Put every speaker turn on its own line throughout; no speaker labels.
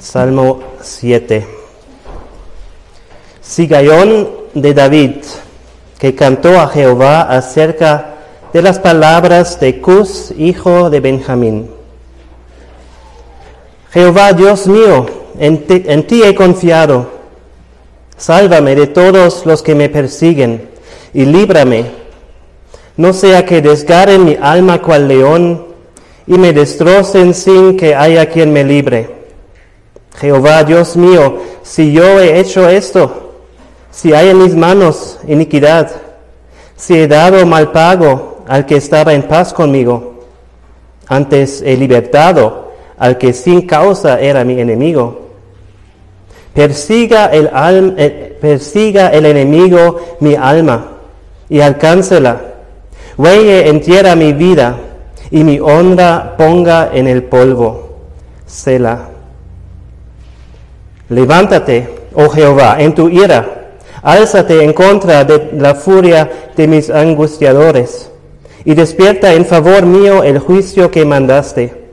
Salmo 7. Sigayón de David, que cantó a Jehová acerca de las palabras de Cus, hijo de Benjamín. Jehová Dios mío, en ti, en ti he confiado. Sálvame de todos los que me persiguen y líbrame. No sea que desgarren mi alma cual león y me destrocen sin que haya quien me libre. Jehová Dios mío, si yo he hecho esto, si hay en mis manos iniquidad, si he dado mal pago al que estaba en paz conmigo, antes he libertado al que sin causa era mi enemigo. Persiga el, alma, eh, persiga el enemigo mi alma y alcáncela. Huelle en tierra mi vida y mi honra ponga en el polvo. Levántate, oh Jehová, en tu ira, álzate en contra de la furia de mis angustiadores, y despierta en favor mío el juicio que mandaste.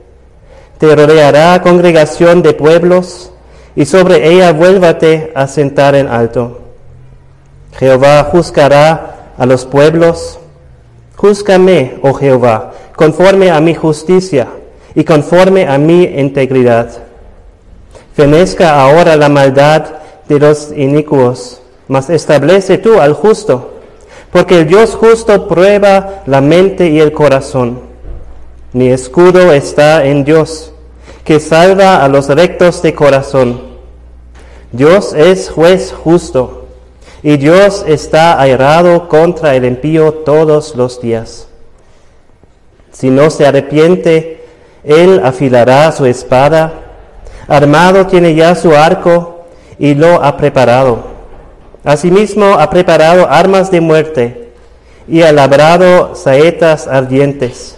Te rodeará congregación de pueblos, y sobre ella vuélvate a sentar en alto. Jehová juzgará a los pueblos. Júzgame, oh Jehová, conforme a mi justicia y conforme a mi integridad. Fenezca ahora la maldad de los inicuos, mas establece tú al justo, porque el Dios justo prueba la mente y el corazón. Mi escudo está en Dios, que salva a los rectos de corazón. Dios es juez justo, y Dios está airado contra el impío todos los días. Si no se arrepiente, él afilará su espada Armado tiene ya su arco y lo ha preparado. Asimismo ha preparado armas de muerte y ha labrado saetas ardientes.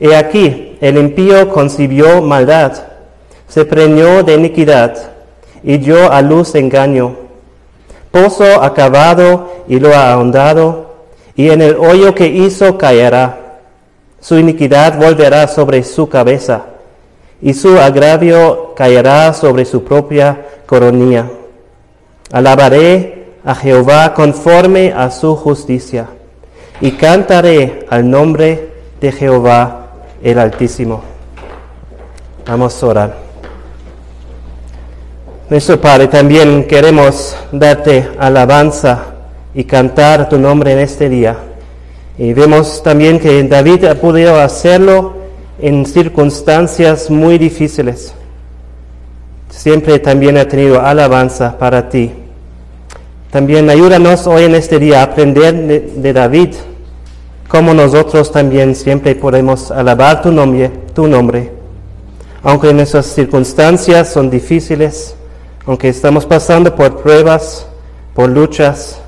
He aquí, el impío concibió maldad, se preñó de iniquidad y dio a luz engaño. Pozo acabado y lo ha ahondado, y en el hoyo que hizo caerá. Su iniquidad volverá sobre su cabeza y su agravio caerá sobre su propia coronilla. Alabaré a Jehová conforme a su justicia y cantaré al nombre de Jehová el Altísimo. Vamos a orar. Nuestro Padre, también queremos darte alabanza y cantar tu nombre en este día. Y vemos también que David ha podido hacerlo en circunstancias muy difíciles. Siempre también ha tenido alabanza para ti. También ayúdanos hoy en este día a aprender de, David, como nosotros también siempre podemos alabar tu nombre, tu nombre. Aunque nuestras circunstancias son difíciles, aunque estamos pasando por pruebas, por luchas,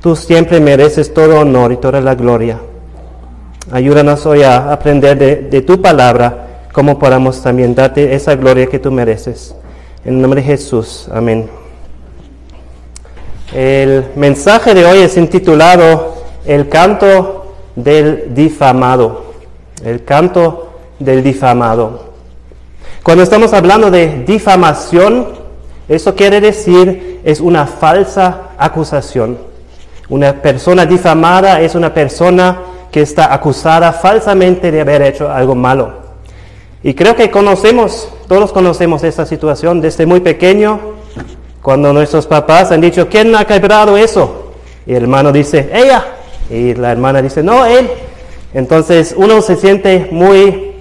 tú siempre mereces todo honor y toda la gloria. Ayúdanos hoy a aprender de, tu palabra, como podamos también darte esa gloria que tú mereces. En el nombre de Jesús, amén. El mensaje de hoy es intitulado El canto del difamado. El canto del difamado. Cuando estamos hablando de difamación, eso quiere decir es una falsa acusación. Una persona difamada es una persona que está acusada falsamente de haber hecho algo malo. Y creo que conocemos, todos conocemos esta situación desde muy pequeño, cuando nuestros papás han dicho, ¿quién ha quebrado eso? Y el hermano dice, ella. Y la hermana dice, no, él. Entonces uno se siente muy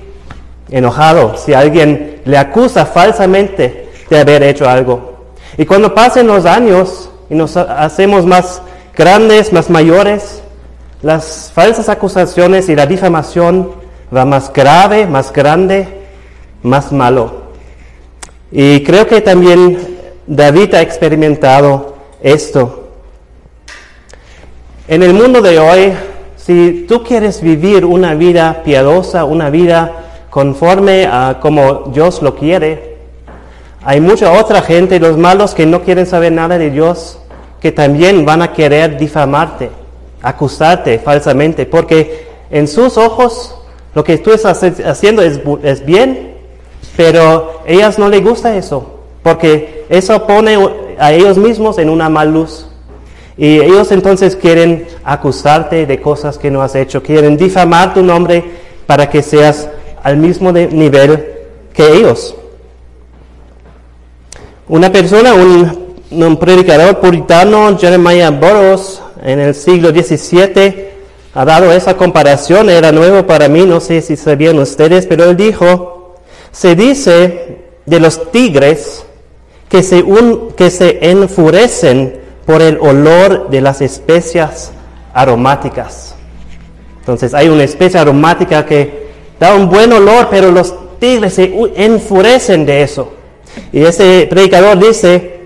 enojado si alguien le acusa falsamente de haber hecho algo. Y cuando pasen los años y nos hacemos más grandes, más mayores, las falsas acusaciones y la difamación va más grave, más grande, más malo. Y creo que también David ha experimentado esto. En el mundo de hoy, si tú quieres vivir una vida piadosa, una vida conforme a como Dios lo quiere, hay mucha otra gente, los malos que no quieren saber nada de Dios, que también van a querer difamarte acusarte falsamente, porque en sus ojos lo que tú estás haciendo es, es bien, pero ellas no les gusta eso, porque eso pone a ellos mismos en una mal luz. Y ellos entonces quieren acusarte de cosas que no has hecho, quieren difamar tu nombre para que seas al mismo nivel que ellos. Una persona, un, predicador puritano, Jeremiah Burroughs, en el siglo XVII, ha dado esa comparación, era nuevo para mí, no sé si sabían ustedes, pero él dijo, se dice de los tigres que se, que se enfurecen por el olor de las especias aromáticas. Entonces hay una especia aromática que da un buen olor, pero los tigres se enfurecen de eso. Y ese predicador dice,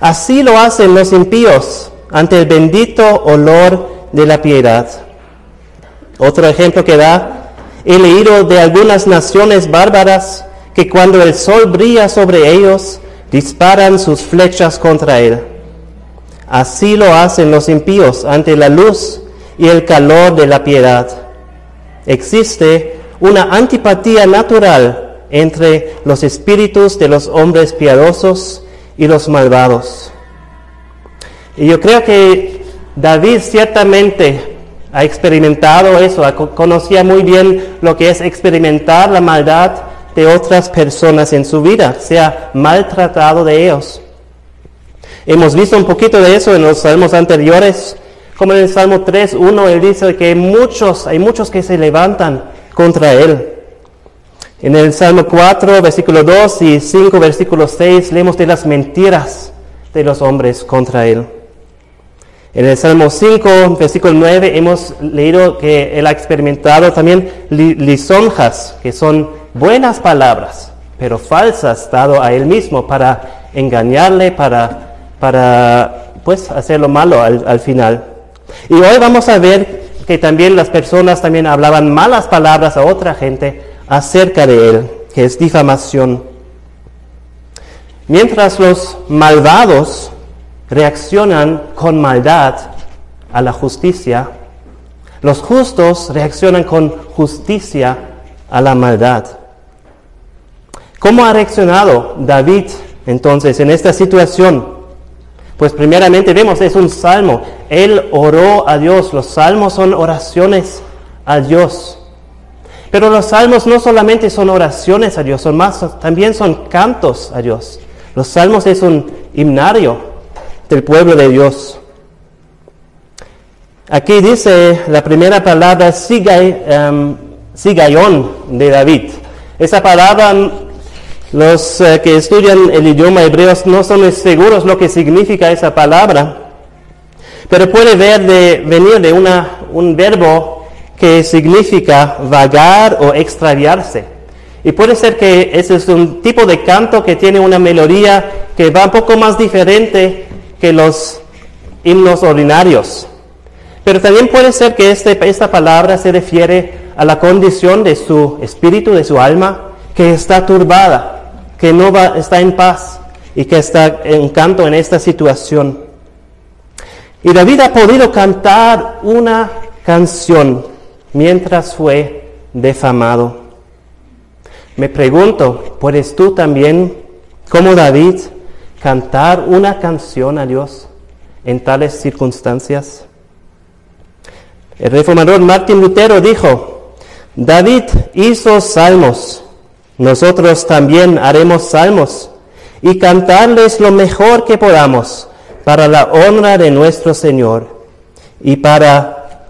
así lo hacen los impíos ante el bendito olor de la piedad. Otro ejemplo que da, he leído de algunas naciones bárbaras que cuando el sol brilla sobre ellos, disparan sus flechas contra él. Así lo hacen los impíos ante la luz y el calor de la piedad. Existe una antipatía natural entre los espíritus de los hombres piadosos y los malvados. Y yo creo que David ciertamente ha experimentado eso, conocía muy bien lo que es experimentar la maldad de otras personas en su vida, sea maltratado de ellos. Hemos visto un poquito de eso en los salmos anteriores, como en el Salmo 3, 1, él dice que muchos, hay muchos que se levantan contra él. En el Salmo 4, versículo 2 y 5, versículo 6, leemos de las mentiras de los hombres contra él. En el Salmo 5, versículo 9, hemos leído que él ha experimentado también lisonjas, que son buenas palabras, pero falsas, dado a él mismo para engañarle, para para pues hacer lo malo al, final. Y hoy vamos a ver que también las personas también hablaban malas palabras a otra gente acerca de él, que es difamación. Mientras los malvados reaccionan con maldad a la justicia, los justos reaccionan con justicia a la maldad. ¿Cómo ha reaccionado David entonces en esta situación? Pues primeramente vemos, es un salmo. Él oró a Dios. Los salmos son oraciones a Dios. Pero los salmos no solamente son oraciones a Dios, son más, también son cantos a Dios. Los salmos es un himnario del pueblo de Dios. Aquí dice la primera palabra, sigayón de David. Esa palabra los eh, que estudian el idioma hebreo no son seguros lo que significa esa palabra, pero puede ver de, venir de una, un verbo que significa vagar o extraviarse. Y puede ser que ese es un tipo de canto que tiene una melodía que va un poco más diferente que los himnos ordinarios. Pero también puede ser que este, esta palabra se refiere a la condición de su espíritu, de su alma, que está turbada que no va, está en paz y que está en canto en esta situación. Y David ha podido cantar una canción mientras fue defamado. Me pregunto, ¿puedes tú también, como David, cantar una canción a Dios en tales circunstancias? El reformador Martín Lutero dijo, David hizo salmos nosotros también haremos salmos y cantarles lo mejor que podamos para la honra de nuestro Señor y para,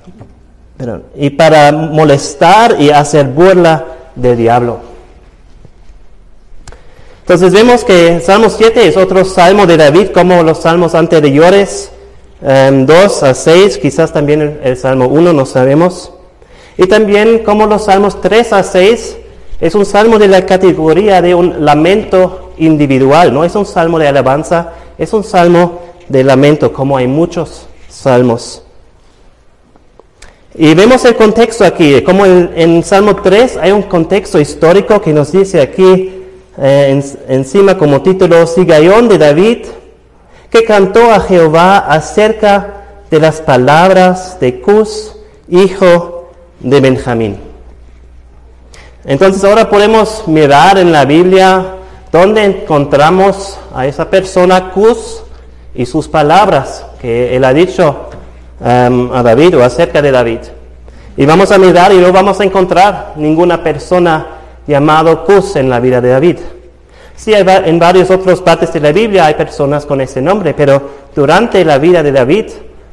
y para molestar y hacer burla del diablo. Entonces vemos que Salmo 7 es otro salmo de David como los salmos anteriores, 2 em, a 6, quizás también el, el Salmo 1, no sabemos. Y también como los salmos 3 a 6 es un salmo de la categoría de un lamento individual, no es un salmo de alabanza, es un salmo de lamento, como hay muchos salmos. Y vemos el contexto aquí, como en, Salmo 3 hay un contexto histórico que nos dice aquí eh, encima como título, Sigayón de David, que cantó a Jehová acerca de las palabras de Cus, hijo de Benjamín. Entonces ahora podemos mirar en la Biblia dónde encontramos a esa persona Cus y sus palabras que él ha dicho um, a David o acerca de David. Y vamos a mirar y no vamos a encontrar ninguna persona llamado Cus en la vida de David. Sí, en varias otras partes de la Biblia hay personas con ese nombre, pero durante la vida de David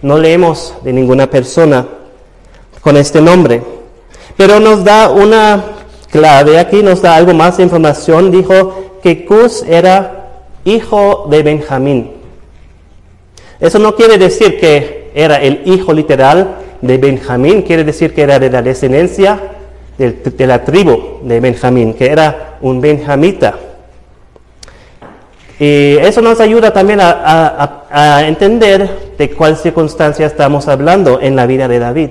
no leemos de ninguna persona con este nombre. Pero nos da una clave aquí, nos da algo más de información. Dijo que Cus era hijo de Benjamín. Eso no quiere decir que era el hijo literal de Benjamín, quiere decir que era de la descendencia de, la tribu de Benjamín, que era un benjamita. Y eso nos ayuda también a, entender de cuál circunstancia estamos hablando en la vida de David.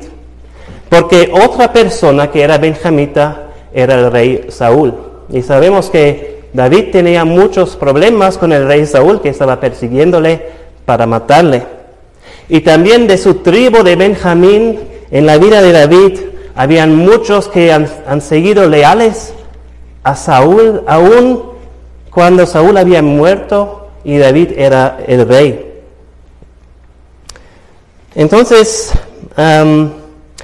Porque otra persona que era benjamita era el rey Saúl. Y sabemos que David tenía muchos problemas con el rey Saúl que estaba persiguiéndole para matarle. Y también de su tribu de Benjamín, en la vida de David, habían muchos que han, seguido leales a Saúl, aún cuando Saúl había muerto y David era el rey. Entonces,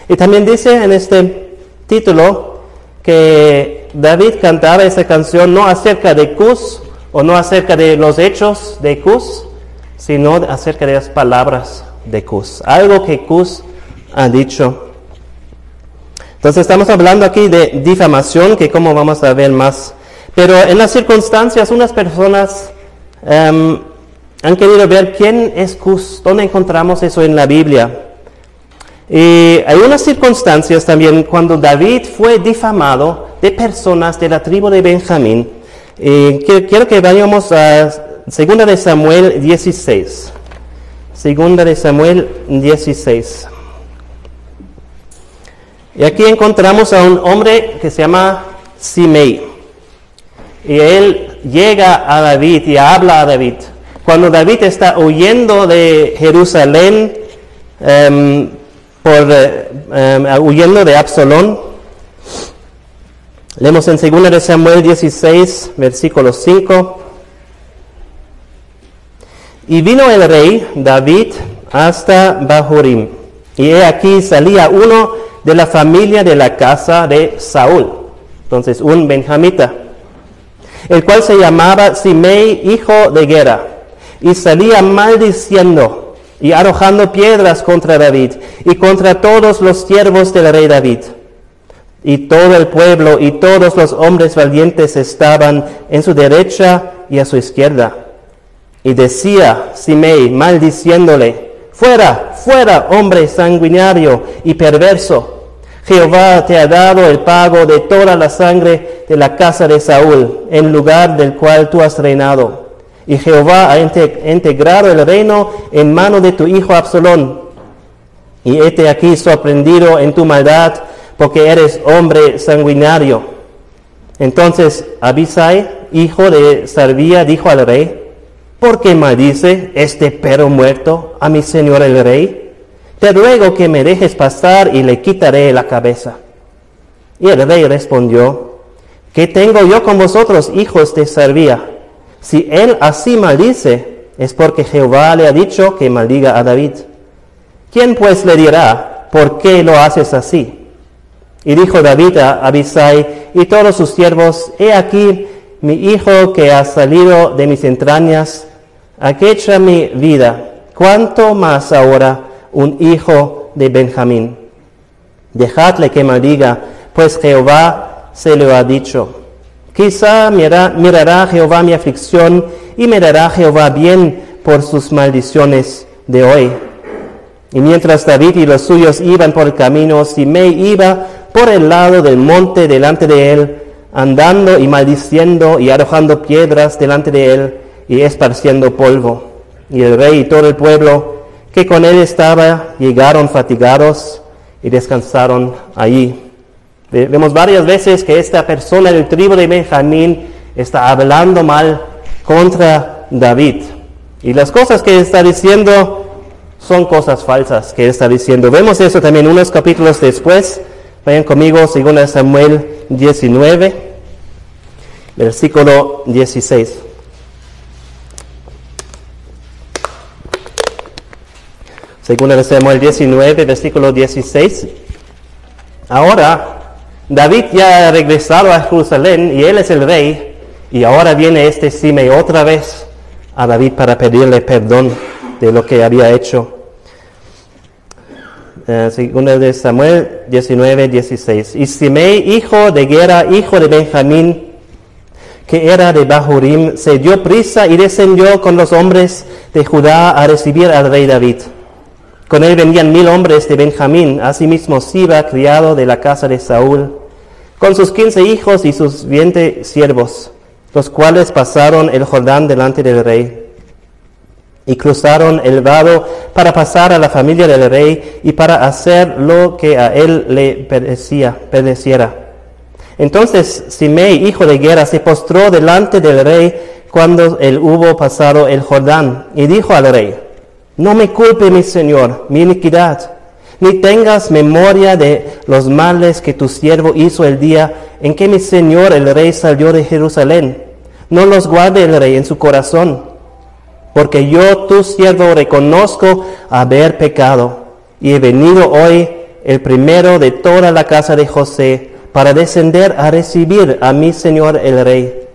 y también dice en este título que David cantaba esa canción no acerca de Cus o no acerca de los hechos de Cus, sino acerca de las palabras de Cus, algo que Cus ha dicho. Entonces estamos hablando aquí de difamación, que como vamos a ver más pero en las circunstancias, unas personas em, han querido ver quién es Cus, dónde encontramos eso en la Biblia. Y hay unas circunstancias también cuando David fue difamado de personas de la tribu de Benjamín. Y quiero que vayamos a Segunda de Samuel 16. Segunda de Samuel 16. Y aquí encontramos a un hombre que se llama Simei. Y él llega a David y habla a David. Cuando David está huyendo de Jerusalén, em, por, em, huyendo de Absalón, leemos en 2 de Samuel 16, versículo 5. Y vino el rey David hasta Bahurim. Y he aquí salía uno de la familia de la casa de Saúl. Entonces, un benjamita el cual se llamaba Simei, hijo de Gera, y salía maldiciendo y arrojando piedras contra David y contra todos los siervos del rey David. Y todo el pueblo y todos los hombres valientes estaban en su derecha y a su izquierda. Y decía Simei, maldiciéndole, fuera, fuera, hombre sanguinario y perverso Jehová te ha dado el pago de toda la sangre de la casa de Saúl, en lugar del cual tú has reinado. Y Jehová ha integrado el reino en mano de tu hijo Absalón. Y este aquí sorprendido en tu maldad, porque eres hombre sanguinario. Entonces Abisai, hijo de Sarvía, dijo al rey, ¿por qué maldice este perro muerto a mi señor el rey? te ruego que me dejes pasar y le quitaré la cabeza. Y el rey respondió, ¿qué tengo yo con vosotros, hijos de Servía? Si él así maldice, es porque Jehová le ha dicho que maldiga a David. ¿Quién pues le dirá, por qué lo haces así? Y dijo David a Abisai y todos sus siervos, he aquí mi hijo que ha salido de mis entrañas, aquecha mi vida, cuánto más ahora un hijo de Benjamín. Dejadle que maldiga, pues Jehová se lo ha dicho. Quizá mirará Jehová mi aflicción y me dará Jehová bien por sus maldiciones de hoy. Y mientras David y los suyos iban por el camino, Simei iba por el lado del monte delante de él, andando y maldiciendo y arrojando piedras delante de él y esparciendo polvo. Y el rey y todo el pueblo que con él estaba, llegaron fatigados y descansaron allí. Vemos varias veces que esta persona del tribu de Benjamín está hablando mal contra David. Y las cosas que está diciendo son cosas falsas que está diciendo. Vemos eso también unos capítulos después, Vayan conmigo, 2 Samuel 19, versículo 16. Segunda de Samuel 19, versículo 16. Ahora, David ya ha regresado a Jerusalén y él es el rey. Y ahora viene este Simei otra vez a David para pedirle perdón de lo que había hecho. Eh, de Samuel 19, 16. Y Simei, hijo de Gera, hijo de Benjamín, que era de Bahurim, se dio prisa y descendió con los hombres de Judá a recibir al rey David. Con él venían mil hombres de Benjamín, asimismo Siba, criado de la casa de Saúl, con sus quince hijos y sus veinte siervos, los cuales pasaron el Jordán delante del rey. Y cruzaron el vado para pasar a la familia del rey y para hacer lo que a él le perecía, pereciera. Entonces Simei, hijo de Guerra, se postró delante del rey cuando él hubo pasado el Jordán y dijo al rey, no me culpe, mi Señor, mi iniquidad, ni tengas memoria de los males que tu siervo hizo el día en que mi Señor el rey salió de Jerusalén. No los guarde el rey en su corazón, porque yo, tu siervo, reconozco haber pecado, y he venido hoy el primero de toda la casa de José para descender a recibir a mi Señor el rey.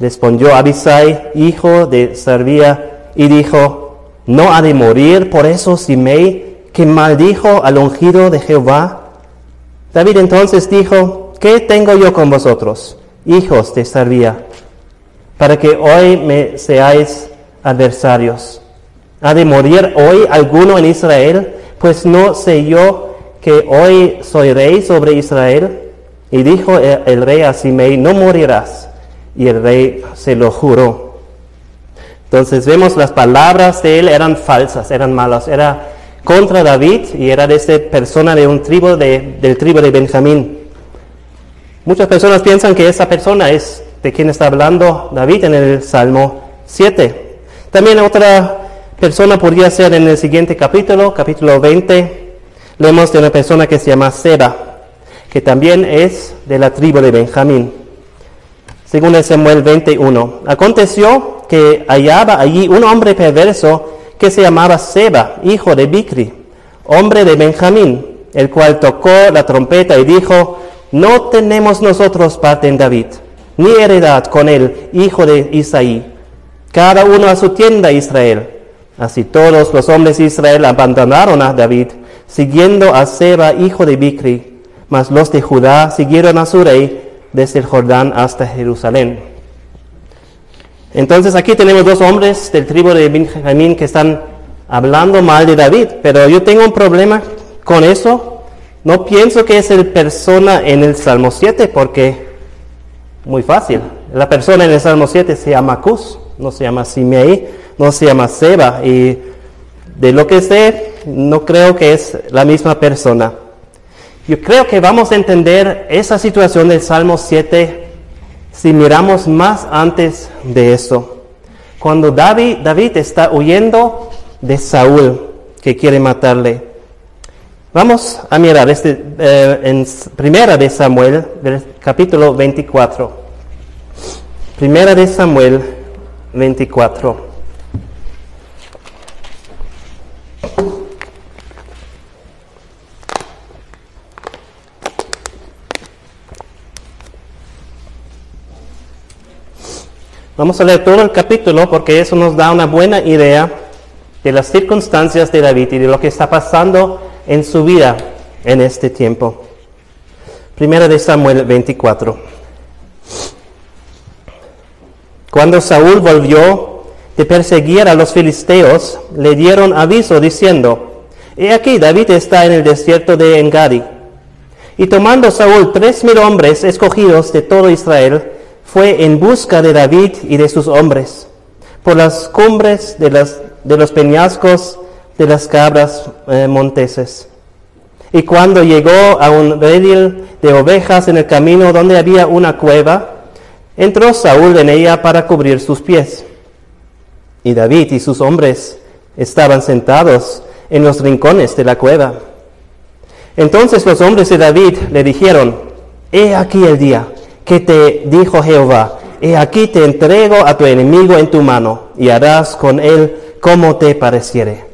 Respondió Abisai, hijo de Sarvía, y dijo, ¿No ha de morir por eso Simei, que maldijo al ungido de Jehová? David entonces dijo, ¿qué tengo yo con vosotros, hijos de Sarvía, para que hoy me seáis adversarios? ¿Ha de morir hoy alguno en Israel? Pues no sé yo que hoy soy rey sobre Israel. Y dijo el rey a Simei, no morirás. Y el rey se lo juró. Entonces vemos las palabras de él eran falsas, eran malas, era contra David y era de esta persona de un tribu de, del tribu de Benjamín. Muchas personas piensan que esa persona es de quien está hablando David en el Salmo 7. También otra persona podría ser en el siguiente capítulo, capítulo 20, leemos de una persona que se llama Seba, que también es de la tribu de Benjamín. Según Samuel 21. Aconteció que hallaba allí un hombre perverso que se llamaba Seba, hijo de Bicri, hombre de Benjamín, el cual tocó la trompeta y dijo, no tenemos nosotros parte en David, ni heredad con él, hijo de Isaí, cada uno a su tienda Israel. Así todos los hombres de Israel abandonaron a David, siguiendo a Seba, hijo de Bicri, mas los de Judá siguieron a su rey desde el Jordán hasta Jerusalén. Entonces aquí tenemos dos hombres del tribu de Benjamín que están hablando mal de David, pero yo tengo un problema con eso. No pienso que es el persona en el Salmo 7 porque, muy fácil, la persona en el Salmo 7 se llama Cus, no se llama Simei, no se llama Seba y de lo que sé no creo que es la misma persona. Yo creo que vamos a entender esa situación del Salmo 7 si miramos más antes de eso, cuando David, David está huyendo de Saúl, que quiere matarle. Vamos a mirar este, eh, en Primera de Samuel, capítulo 24. Primera de Samuel 24. Vamos a leer todo el capítulo porque eso nos da una buena idea de las circunstancias de David y de lo que está pasando en su vida en este tiempo. Primera de Samuel 24. Cuando Saúl volvió de perseguir a los filisteos, le dieron aviso diciendo, He aquí David está en el desierto de Engadi. Y tomando Saúl tres mil hombres escogidos de todo Israel, fue en busca de David y de sus hombres, por las cumbres de, de los peñascos de las cabras eh, monteses. Y cuando llegó a un redil de ovejas en el camino donde había una cueva, entró Saúl en ella para cubrir sus pies. Y David y sus hombres estaban sentados en los rincones de la cueva. Entonces los hombres de David le dijeron, he aquí el día que te dijo Jehová, he aquí te entrego a tu enemigo en tu mano y harás con él como te pareciere.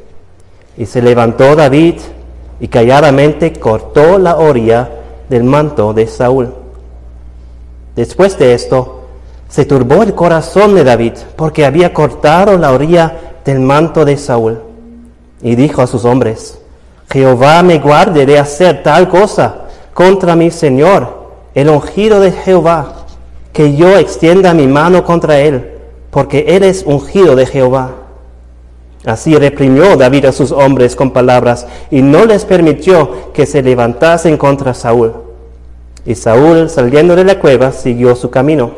Y se levantó David y calladamente cortó la orilla del manto de Saúl. Después de esto, se turbó el corazón de David porque había cortado la orilla del manto de Saúl. Y dijo a sus hombres, Jehová me guarde de hacer tal cosa contra mi Señor, el ungido de Jehová, que yo extienda mi mano contra él, porque él es ungido de Jehová. Así reprimió David a sus hombres con palabras y no les permitió que se levantasen contra Saúl. Y Saúl, saliendo de la cueva, siguió su camino.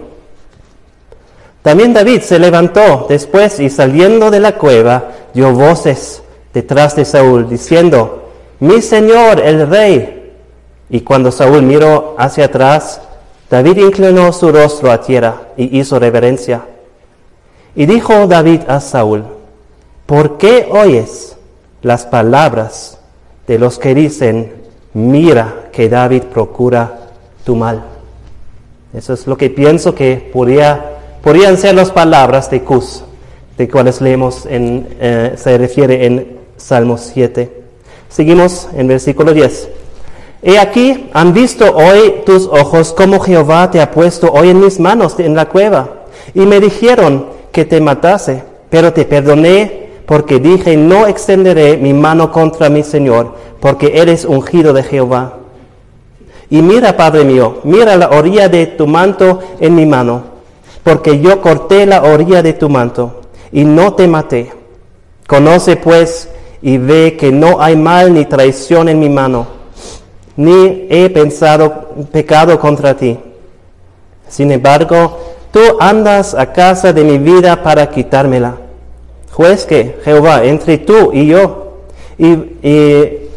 También David se levantó después y saliendo de la cueva dio voces detrás de Saúl, diciendo, mi señor el rey. Y cuando Saúl miró hacia atrás, David inclinó su rostro a tierra y hizo reverencia. Y dijo David a Saúl, ¿por qué oyes las palabras de los que dicen, mira que David procura tu mal? Eso es lo que pienso que podría podrían ser las palabras de Cus, de cuales leemos en, eh, se refiere en Salmo 7. Seguimos en versículo 10. He aquí, han visto hoy tus ojos como Jehová te ha puesto hoy en mis manos en la cueva. Y me dijeron que te matase, pero te perdoné porque dije, no extenderé mi mano contra mi Señor, porque eres ungido de Jehová. Y mira, Padre mío, mira la orilla de tu manto en mi mano porque yo corté la orilla de tu manto y no te maté. Conoce pues y ve que no hay mal ni traición en mi mano, ni he pensado pecado contra ti. Sin embargo, tú andas a casa de mi vida para quitármela. Juez que, Jehová, entre tú y yo, y, y,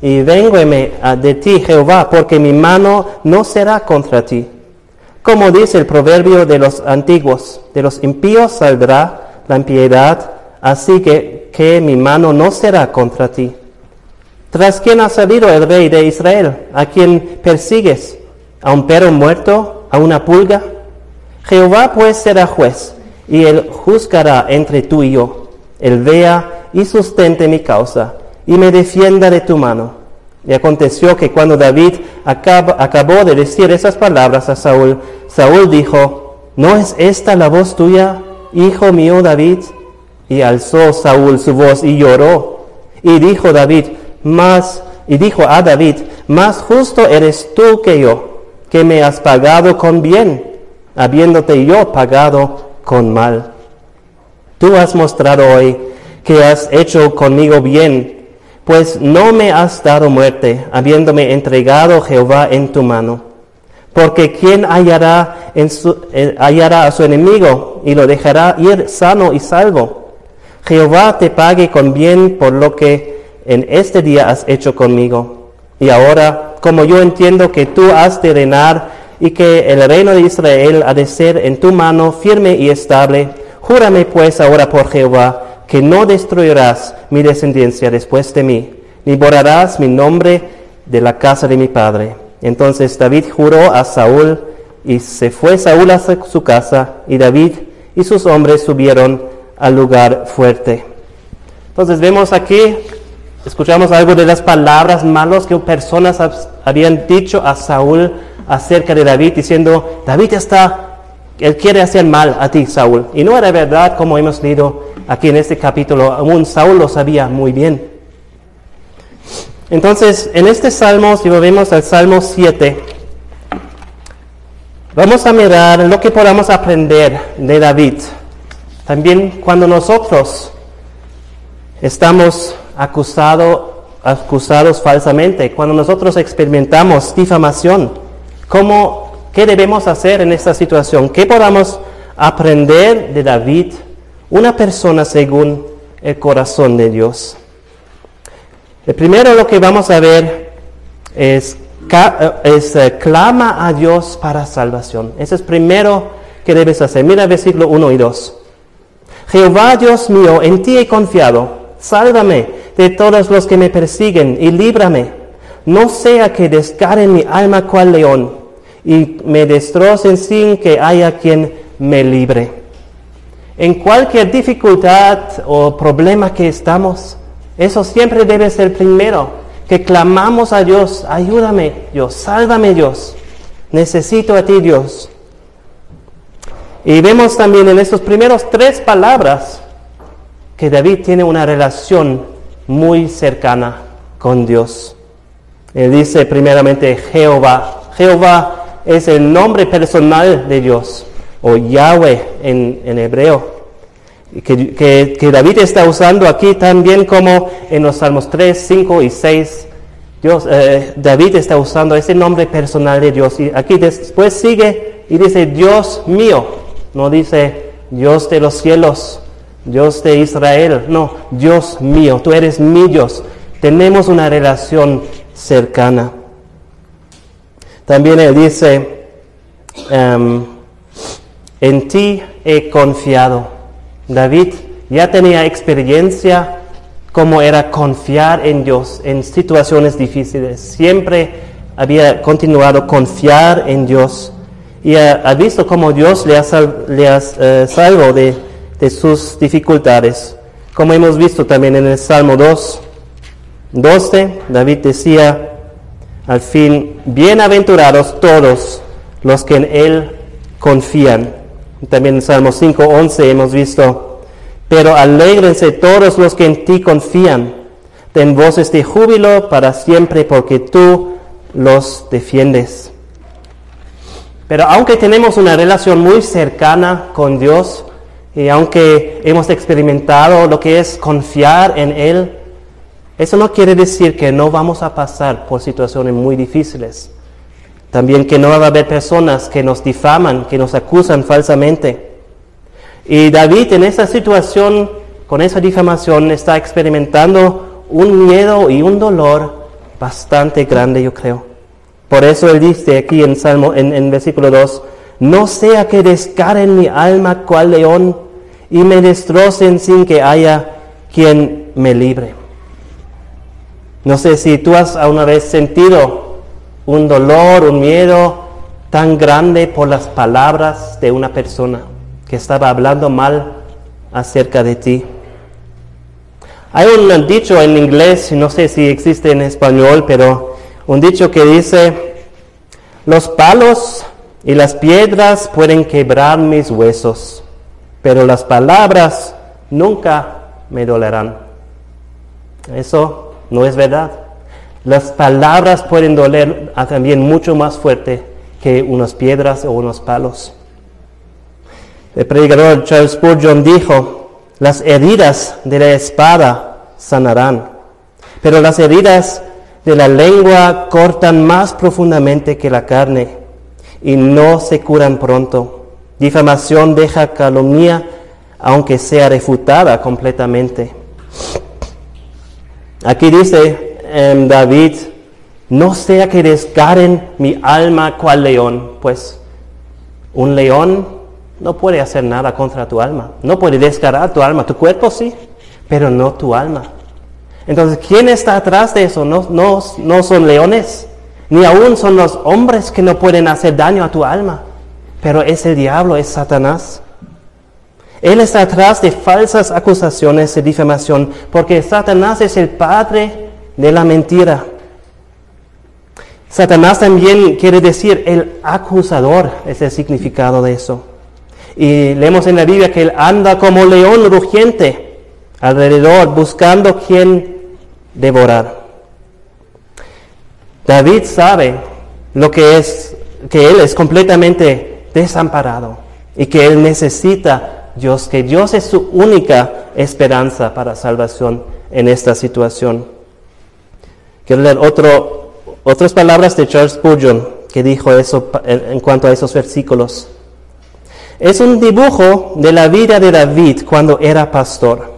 y de ti, Jehová, porque mi mano no será contra ti como dice el proverbio de los antiguos, de los impíos saldrá la impiedad, así que, que mi mano no será contra ti. ¿Tras quién ha salido el rey de Israel? ¿A quien persigues? ¿A un perro muerto? ¿A una pulga? Jehová pues será juez, y él juzgará entre tú y yo. Él vea y sustente mi causa, y me defienda de tu mano. Y aconteció que cuando David acabó de decir esas palabras a Saúl, Saúl dijo, ¿no es esta la voz tuya, hijo mío David? Y alzó Saúl su voz y lloró. Y dijo David, más, y dijo a David, más justo eres tú que yo, que me has pagado con bien, habiéndote yo pagado con mal. Tú has mostrado hoy que has hecho conmigo bien pues no me has dado muerte, habiéndome entregado Jehová en tu mano. Porque ¿quién hallará, en su, eh, hallará a su enemigo y lo dejará ir sano y salvo? Jehová te pague con bien por lo que en este día has hecho conmigo. Y ahora, como yo entiendo que tú has de reinar y que el reino de Israel ha de ser en tu mano firme y estable, júrame pues ahora por Jehová que no destruirás mi descendencia después de mí, ni borrarás mi nombre de la casa de mi padre. Entonces David juró a Saúl y se fue Saúl a su casa y David y sus hombres subieron al lugar fuerte. Entonces vemos aquí, escuchamos algo de las palabras malas que personas habían dicho a Saúl acerca de David, diciendo, David está, él quiere hacer mal a ti, Saúl. Y no era verdad como hemos leído aquí en este capítulo, aún Saúl lo sabía muy bien. Entonces, en este salmo, si volvemos al Salmo 7, vamos a mirar lo que podamos aprender de David. También cuando nosotros estamos acusado, acusados falsamente, cuando nosotros experimentamos difamación, ¿cómo, ¿qué debemos hacer en esta situación? ¿Qué podamos aprender de David una persona según el corazón de Dios. El primero lo que vamos a ver es, eh, clama a Dios para salvación. Eso es primero que debes hacer. Mira versículo 1 y 2. Jehová Dios mío, en ti he confiado. Sálvame de todos los que me persiguen y líbrame. no sea que descarren mi alma cual león y me destrocen sin que haya quien me libre. En cualquier dificultad o problema que estamos, eso siempre debe ser primero, que clamamos a Dios, ayúdame Dios, sálvame Dios, necesito a ti Dios. Y vemos también en estos primeros tres palabras que David tiene una relación muy cercana con Dios. Él dice primeramente Jehová. Jehová es el nombre personal de Dios, o Yahweh en, hebreo. Que, David está usando aquí también como en los Salmos 3, 5 y 6. Dios, eh, David está usando ese nombre personal de Dios. Y aquí después sigue y dice Dios mío. No dice Dios de los cielos, Dios de Israel. No, Dios mío, tú eres mi Dios. Tenemos una relación cercana. También él dice, em, en ti he confiado. David ya tenía experiencia como era confiar en Dios en situaciones difíciles. Siempre había continuado confiar en Dios y ha, visto cómo Dios le ha, eh, salvo de, sus dificultades. Como hemos visto también en el Salmo 2, 12, David decía, al fin, bienaventurados todos los que en Él confían. También en Salmo 5, 11 hemos visto, pero alégrense todos los que en ti confían, ten voces de júbilo para siempre porque tú los defiendes. Pero aunque tenemos una relación muy cercana con Dios y aunque hemos experimentado lo que es confiar en Él, eso no quiere decir que no vamos a pasar por situaciones muy difíciles. También que no va a haber personas que nos difaman, que nos acusan falsamente. Y David en esa situación, con esa difamación, está experimentando un miedo y un dolor bastante grande, yo creo. Por eso él dice aquí en Salmo, en, versículo 2, no sea que descarren mi alma cual león y me destrocen sin que haya quien me libre. No sé si tú has alguna vez sentido un dolor, un miedo tan grande por las palabras de una persona que estaba hablando mal acerca de ti. Hay un dicho en inglés, no sé si existe en español, pero un dicho que dice, los palos y las piedras pueden quebrar mis huesos, pero las palabras nunca me dolerán. Eso no es verdad. Las palabras pueden doler también mucho más fuerte que unas piedras o unos palos. El predicador Charles Spurgeon dijo, las heridas de la espada sanarán, pero las heridas de la lengua cortan más profundamente que la carne y no se curan pronto. Difamación deja calumnia aunque sea refutada completamente. Aquí dice em, David, no sea que desgarren mi alma cual león, pues un león no puede hacer nada contra tu alma, no puede desgarrar tu alma, tu cuerpo sí, pero no tu alma. Entonces, ¿quién está atrás de eso? No, no, son leones, ni aún son los hombres que no pueden hacer daño a tu alma, pero es el diablo, es Satanás. Él está atrás de falsas acusaciones de difamación, porque Satanás es el padre de la mentira. Satanás también quiere decir el acusador, es el significado de eso. Y leemos en la Biblia que él anda como león rugiente alrededor, buscando quien devorar. David sabe lo que es, que él es completamente desamparado y que él necesita Dios, que Dios es su única esperanza para salvación en esta situación. Quiero leer otras palabras de Charles Spurgeon que dijo eso en cuanto a esos versículos. Es un dibujo de la vida de David cuando era pastor,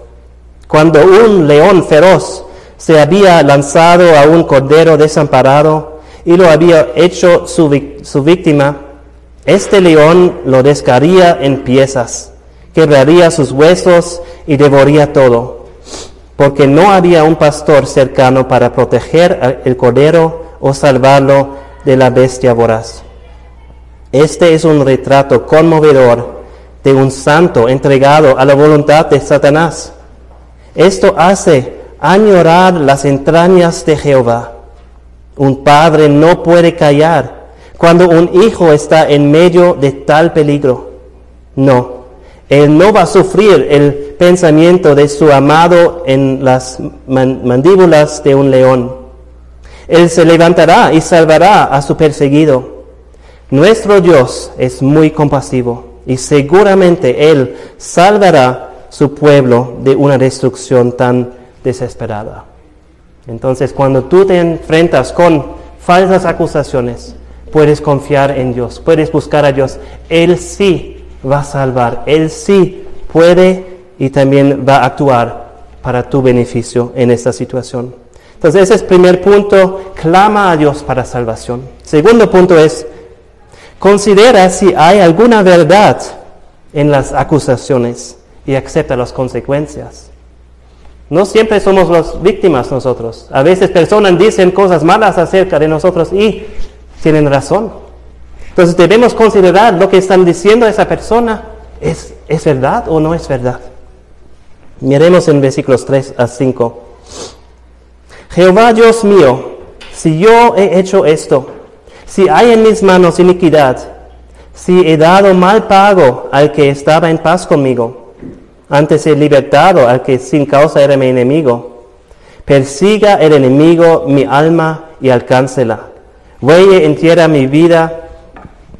cuando un león feroz se había lanzado a un cordero desamparado y lo había hecho su, víctima, este león lo descaría en piezas, quebraría sus huesos y devoría todo. porque no había un pastor cercano para proteger el cordero o salvarlo de la bestia voraz. Este es un retrato conmovedor de un santo entregado a la voluntad de Satanás. Esto hace añorar las entrañas de Jehová. Un padre no puede callar cuando un hijo está en medio de tal peligro. No, él no va a sufrir el pensamiento de su amado en las mandíbulas de un león. Él se levantará y salvará a su perseguido. Nuestro Dios es muy compasivo y seguramente Él salvará su pueblo de una destrucción tan desesperada. Entonces, cuando tú te enfrentas con falsas acusaciones, puedes confiar en Dios, puedes buscar a Dios. Él sí va a salvar, Él sí puede y también va a actuar para tu beneficio en esta situación. Entonces, ese es el primer punto, clama a Dios para salvación. Segundo punto es, considera si hay alguna verdad en las acusaciones y acepta las consecuencias. No siempre somos las víctimas nosotros. A veces personas dicen cosas malas acerca de nosotros y tienen razón. Entonces debemos considerar lo que están diciendo esa persona. ¿Es, ¿Es verdad o no es verdad? Miremos en versículos 3 a 5. Jehová Dios mío, si yo he hecho esto, si hay en mis manos iniquidad, si he dado mal pago al que estaba en paz conmigo, antes he libertado al que sin causa era mi enemigo. Persiga el enemigo mi alma y alcáncela. Huelle en tierra mi vida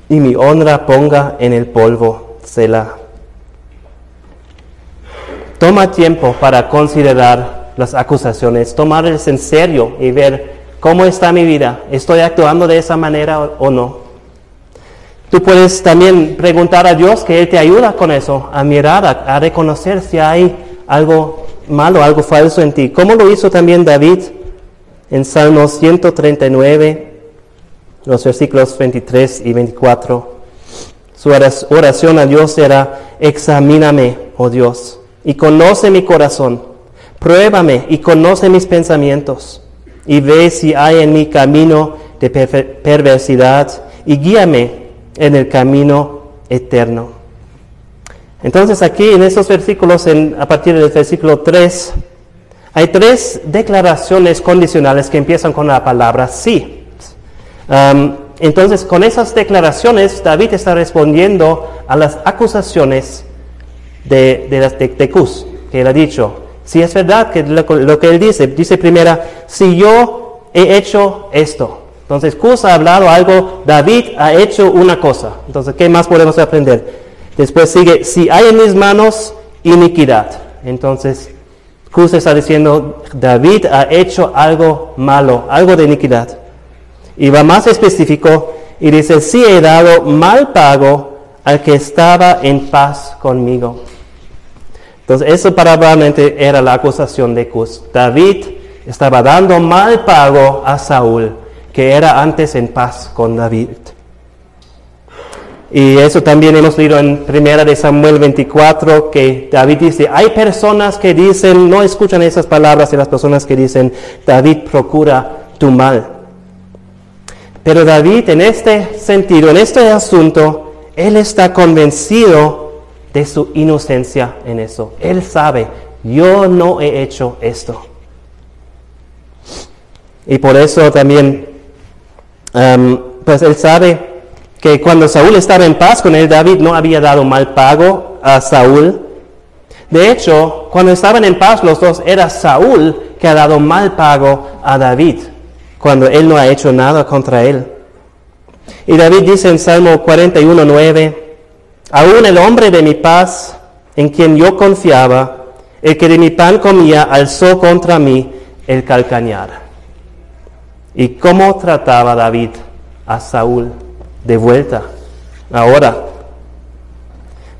y mi honra ponga en el polvo. Selah. Toma tiempo para considerar las acusaciones, tomarles en serio y ver cómo está mi vida. ¿Estoy actuando de esa manera o no? Tú puedes también preguntar a Dios que Él te ayuda con eso, a mirar, a, reconocer si hay algo malo, algo falso en ti. Como lo hizo también David en Salmos 139, los versículos 23 y 24. Su oración a Dios era, examíname, oh Dios, y conoce mi corazón, pruébame y conoce mis pensamientos, y ve si hay en mi camino de perversidad, y guíame en el camino eterno. Entonces aquí en estos versículos, a partir del versículo 3, hay tres declaraciones condicionales que empiezan con la palabra sí. Entonces con esas declaraciones David está respondiendo a las acusaciones de, de, las, de, que él ha dicho. Si es verdad que lo, lo que él dice, dice primera, si yo he hecho esto, entonces, Cus ha hablado algo, David ha hecho una cosa. Entonces, ¿qué más podemos aprender? Después sigue, si hay en mis manos iniquidad. Entonces, Cus está diciendo, David ha hecho algo malo, algo de iniquidad. Y va más específico y dice, si he dado mal pago al que estaba en paz conmigo. Entonces, eso probablemente era la acusación de Cus. David estaba dando mal pago a Saúl que era antes en paz con David. Y eso también hemos leído en Primera de Samuel 24, que David dice, hay personas que dicen, no escuchan esas palabras de las personas que dicen, David procura tu mal. Pero David en este sentido, en este asunto, él está convencido de su inocencia en eso. Él sabe, yo no he hecho esto. Y por eso también Em, pues él sabe que cuando Saúl estaba en paz con él, David no había dado mal pago a Saúl. De hecho, cuando estaban en paz los dos, era Saúl que ha dado mal pago a David, cuando él no ha hecho nada contra él. Y David dice en Salmo 41, 9, aún el hombre de mi paz, en quien yo confiaba, el que de mi pan comía, alzó contra mí el calcañar. ¿Y cómo trataba David a Saúl de vuelta? Ahora,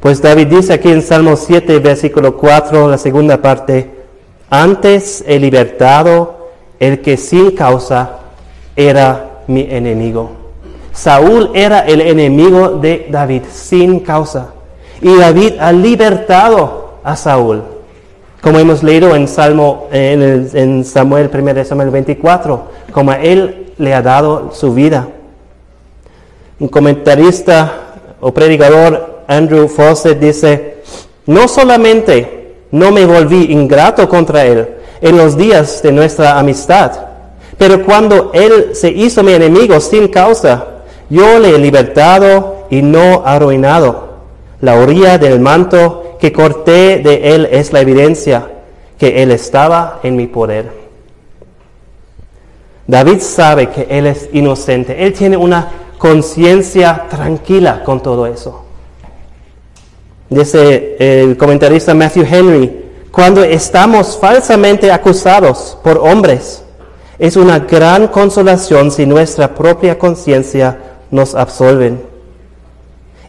pues David dice aquí en Salmo 7, versículo 4, la segunda parte, antes he libertado el que sin causa era mi enemigo. Saúl era el enemigo de David sin causa. Y David ha libertado a Saúl. Como hemos leído en, Salmo, en, el- en Samuel 1 Samuel 24, como Él le ha dado su vida. Un comentarista o predicador, Andrew Fawcett, dice, no solamente no me volví ingrato contra Él en los días de nuestra amistad, pero cuando Él se hizo mi enemigo sin causa, yo le he libertado y no arruinado. La orilla del manto que corté de Él es la evidencia que Él estaba en mi poder. David sabe que él es inocente. Él tiene una conciencia tranquila con todo eso. Dice el comentarista Matthew Henry, cuando estamos falsamente acusados por hombres, es una gran consolación si nuestra propia conciencia nos absolven.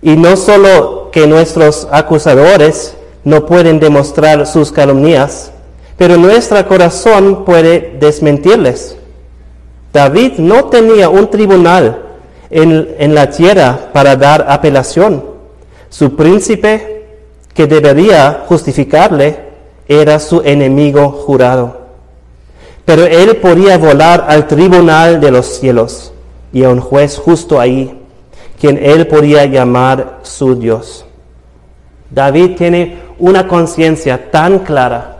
Y no solo que nuestros acusadores no pueden demostrar sus calumnias, pero nuestro corazón puede desmentirles. David no tenía un tribunal en, en la tierra para dar apelación. Su príncipe, que debería justificarle, era su enemigo jurado. Pero él podía volar al tribunal de los cielos y a un juez justo ahí, quien él podía llamar su Dios. David tiene una conciencia tan clara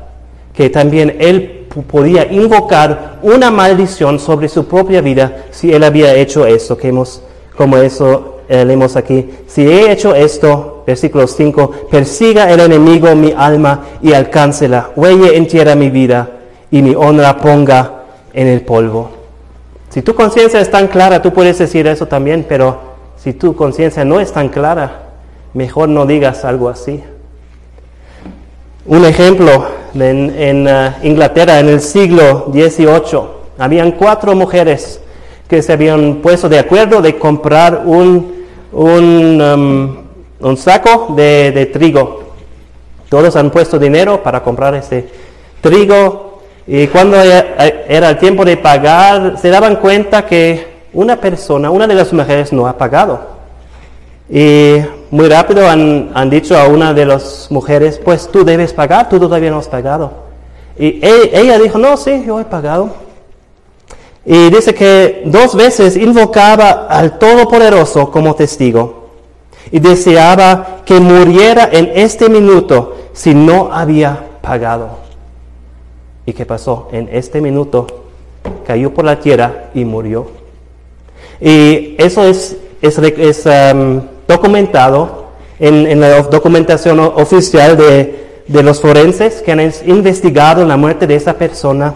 que también él podía invocar una maldición sobre su propia vida si él había hecho eso, que hemos, como eso leemos aquí. Si he hecho esto, versículo 5, persiga el enemigo mi alma y alcáncela, huelle en tierra mi vida y mi honra ponga en el polvo. Si tu conciencia es tan clara, tú puedes decir eso también, pero si tu conciencia no es tan clara, mejor no digas algo así. Un ejemplo, en, en, eh, Inglaterra en el siglo XVIII, habían cuatro mujeres que se habían puesto de acuerdo de comprar un, un, um, un saco de, de trigo. Todos han puesto dinero para comprar ese trigo y cuando era era el tiempo de pagar, se daban cuenta que una persona, una de las mujeres no ha pagado. Y muy rápido han, han dicho a una de las mujeres, pues tú debes pagar, tú todavía no has pagado. Y e- ella dijo, no, sí, yo he pagado. Y dice que dos veces invocaba al Todopoderoso como testigo y deseaba que muriera en este minuto si no había pagado. ¿Y qué pasó? En este minuto cayó por la tierra y murió. Y eso es, es, es, um, documentado en, en, la documentación oficial de, de, los forenses que han investigado la muerte de esa persona.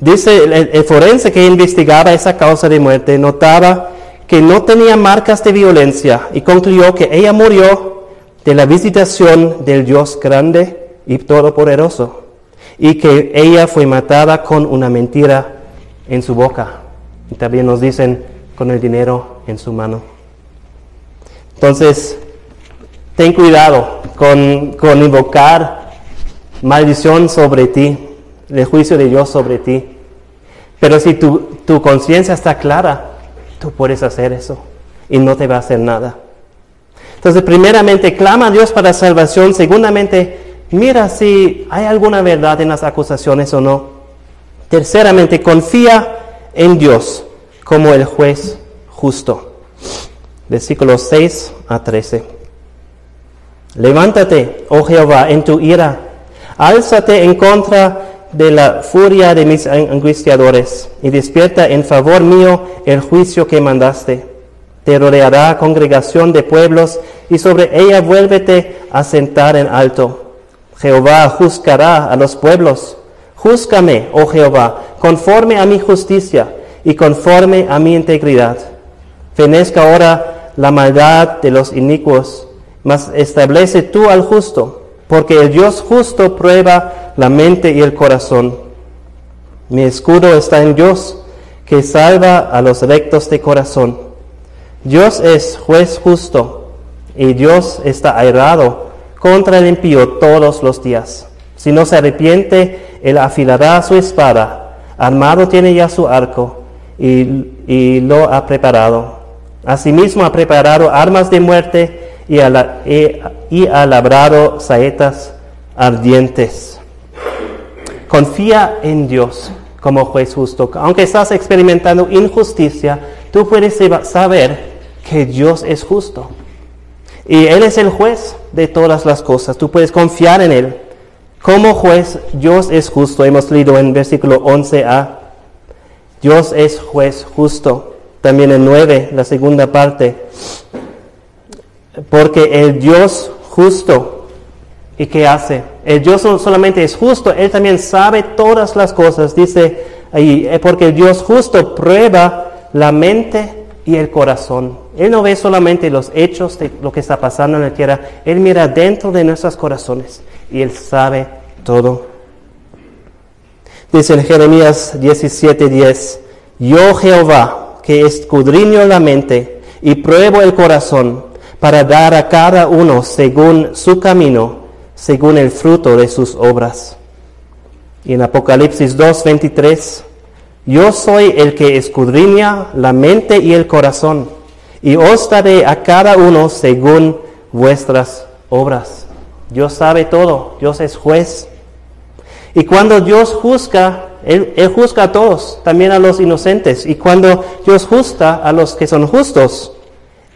Dice el, forense que investigaba esa causa de muerte notaba que no tenía marcas de violencia y concluyó que ella murió de la visitación del Dios grande y todopoderoso y que ella fue matada con una mentira en su boca. Y también nos dicen con el dinero en su mano. Entonces, ten cuidado con, con invocar maldición sobre ti, el juicio de Dios sobre ti. Pero si tu, tu conciencia está clara, tú puedes hacer eso y no te va a hacer nada. Entonces, primeramente, clama a Dios para salvación. Segundamente, mira si hay alguna verdad en las acusaciones o no. Terceramente, confía en Dios como el juez justo. Versículos 6 a 13. Levántate, oh Jehová, en tu ira. Álzate en contra de la furia de mis angustiadores y despierta en favor mío el juicio que mandaste. Te rodeará congregación de pueblos y sobre ella vuélvete a sentar en alto. Jehová juzgará a los pueblos. Júzgame, oh Jehová, conforme a mi justicia y conforme a mi integridad. Fenezca ahora la maldad de los inicuos, mas establece tú al justo, porque el Dios justo prueba la mente y el corazón. Mi escudo está en Dios, que salva a los rectos de corazón. Dios es juez justo, y Dios está airado contra el impío todos los días. Si no se arrepiente, él afilará su espada, armado tiene ya su arco, y, y lo ha preparado. Asimismo ha preparado armas de muerte y ha, labrado saetas ardientes. Confía en Dios como juez justo. Aunque estás experimentando injusticia, tú puedes saber que Dios es justo. Y Él es el juez de todas las cosas. Tú puedes confiar en Él. Como juez, Dios es justo. Hemos leído en versículo 11a. Dios es juez justo. También en 9, la segunda parte. Porque el Dios justo, ¿y qué hace? El Dios no solamente es justo, Él también sabe todas las cosas. Dice ahí, eh, porque el Dios justo prueba la mente y el corazón. Él no ve solamente los hechos de lo que está pasando en la tierra, Él mira dentro de nuestros corazones y Él sabe todo. Dice en Jeremías 17:10, yo Jehová, que escudriño la mente y pruebo el corazón, para dar a cada uno según su camino, según el fruto de sus obras. Y en Apocalipsis 2:23, yo soy el que escudriña la mente y el corazón, y os daré a cada uno según vuestras obras. Dios sabe todo, Dios es juez. Y cuando Dios juzga, él, juzga a todos, también a los inocentes. Y cuando Dios juzga a los que son justos,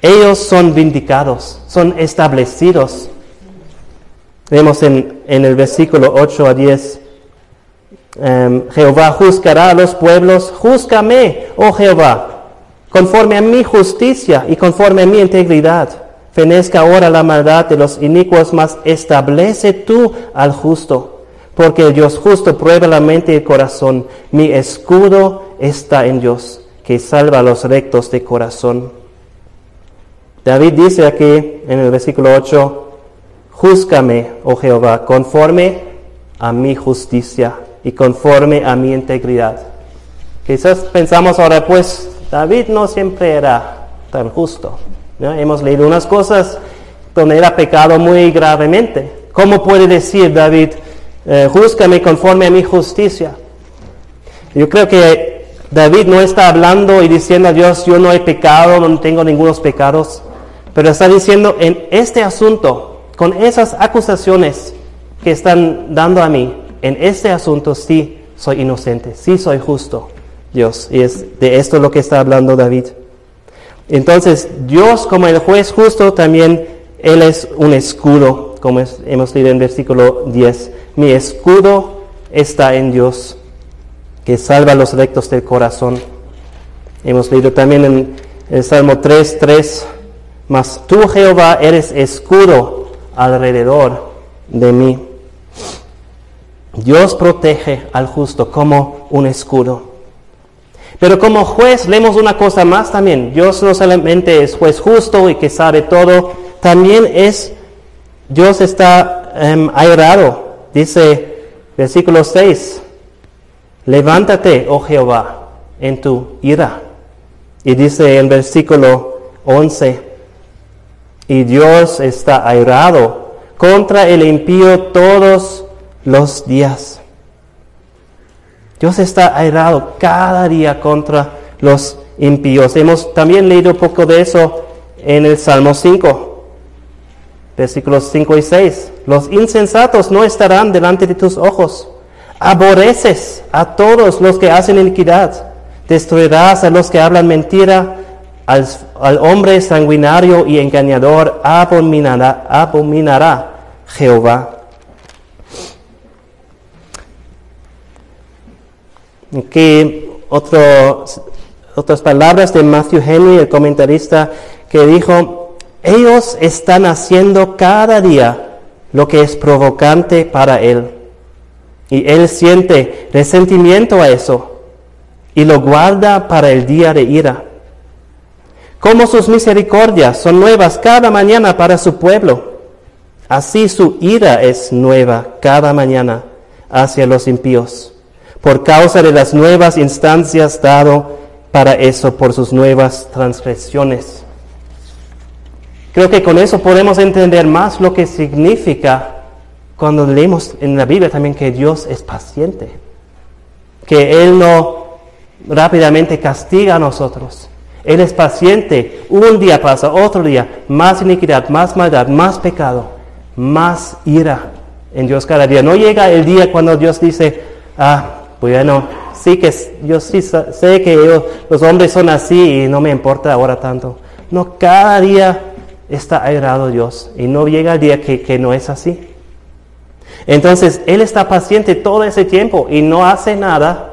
ellos son vindicados, son establecidos. Vemos en, en el versículo 8 a 10. Em, Jehová juzgará a los pueblos, júzgame, oh Jehová, conforme a mi justicia y conforme a mi integridad. Fenezca ahora la maldad de los inicuos, mas establece tú al justo, porque el Dios justo prueba la mente y el corazón. Mi escudo está en Dios, que salva a los rectos de corazón. David dice aquí en el versículo 8, júzgame, oh Jehová, conforme a mi justicia y conforme a mi integridad. Quizás pensamos ahora, pues David no siempre era tan justo. Hemos leído unas cosas donde era pecado muy gravemente. ¿Cómo puede decir David, eh, conforme a mi justicia? Yo creo que David no está hablando y diciendo a Dios, yo no he pecado, no tengo ningunos pecados, pero está diciendo en este asunto, con esas acusaciones que están dando a mí, en este asunto sí soy inocente, sí soy justo, Dios. Y es de esto lo que está hablando David. Entonces, Dios como el juez justo también, Él es un escudo, como hemos leído en versículo 10. Mi escudo está en Dios, que salva los rectos del corazón. Hemos leído también en el Salmo 3, 3, mas tú Jehová eres escudo alrededor de mí. Dios protege al justo como un escudo. Pero como juez leemos una cosa más también. Dios no solamente es juez justo y que sabe todo, también es, Dios está um, airado. Dice versículo 6, levántate, oh Jehová, en tu ira. Y dice en versículo 11, y Dios está airado contra el impío todos los días. Dios está airado cada día contra los impíos. Hemos también leído un poco de eso en el Salmo 5, versículos 5 y 6. Los insensatos no estarán delante de tus ojos. Aborreces a todos los que hacen iniquidad. Destruirás a los que hablan mentira. Al, hombre sanguinario y engañador abominará, abominará Jehová. Aquí otras palabras de Matthew Henry, el comentarista, que dijo, ellos están haciendo cada día lo que es provocante para él. Y él siente resentimiento a eso y lo guarda para el día de ira. Como sus misericordias son nuevas cada mañana para su pueblo, así su ira es nueva cada mañana hacia los impíos por causa de las nuevas instancias dado para eso, por sus nuevas transgresiones. Creo que con eso podemos entender más lo que significa cuando leemos en la Biblia también que Dios es paciente, que Él no rápidamente castiga a nosotros. Él es paciente. Un día pasa, otro día, más iniquidad, más maldad, más pecado, más ira en Dios cada día. No llega el día cuando Dios dice, ah, bueno, sí que yo sí sé que los hombres son así y no me importa ahora tanto. No, cada día está airado Dios y no llega el día que, que no es así. Entonces, Él está paciente todo ese tiempo y no hace nada,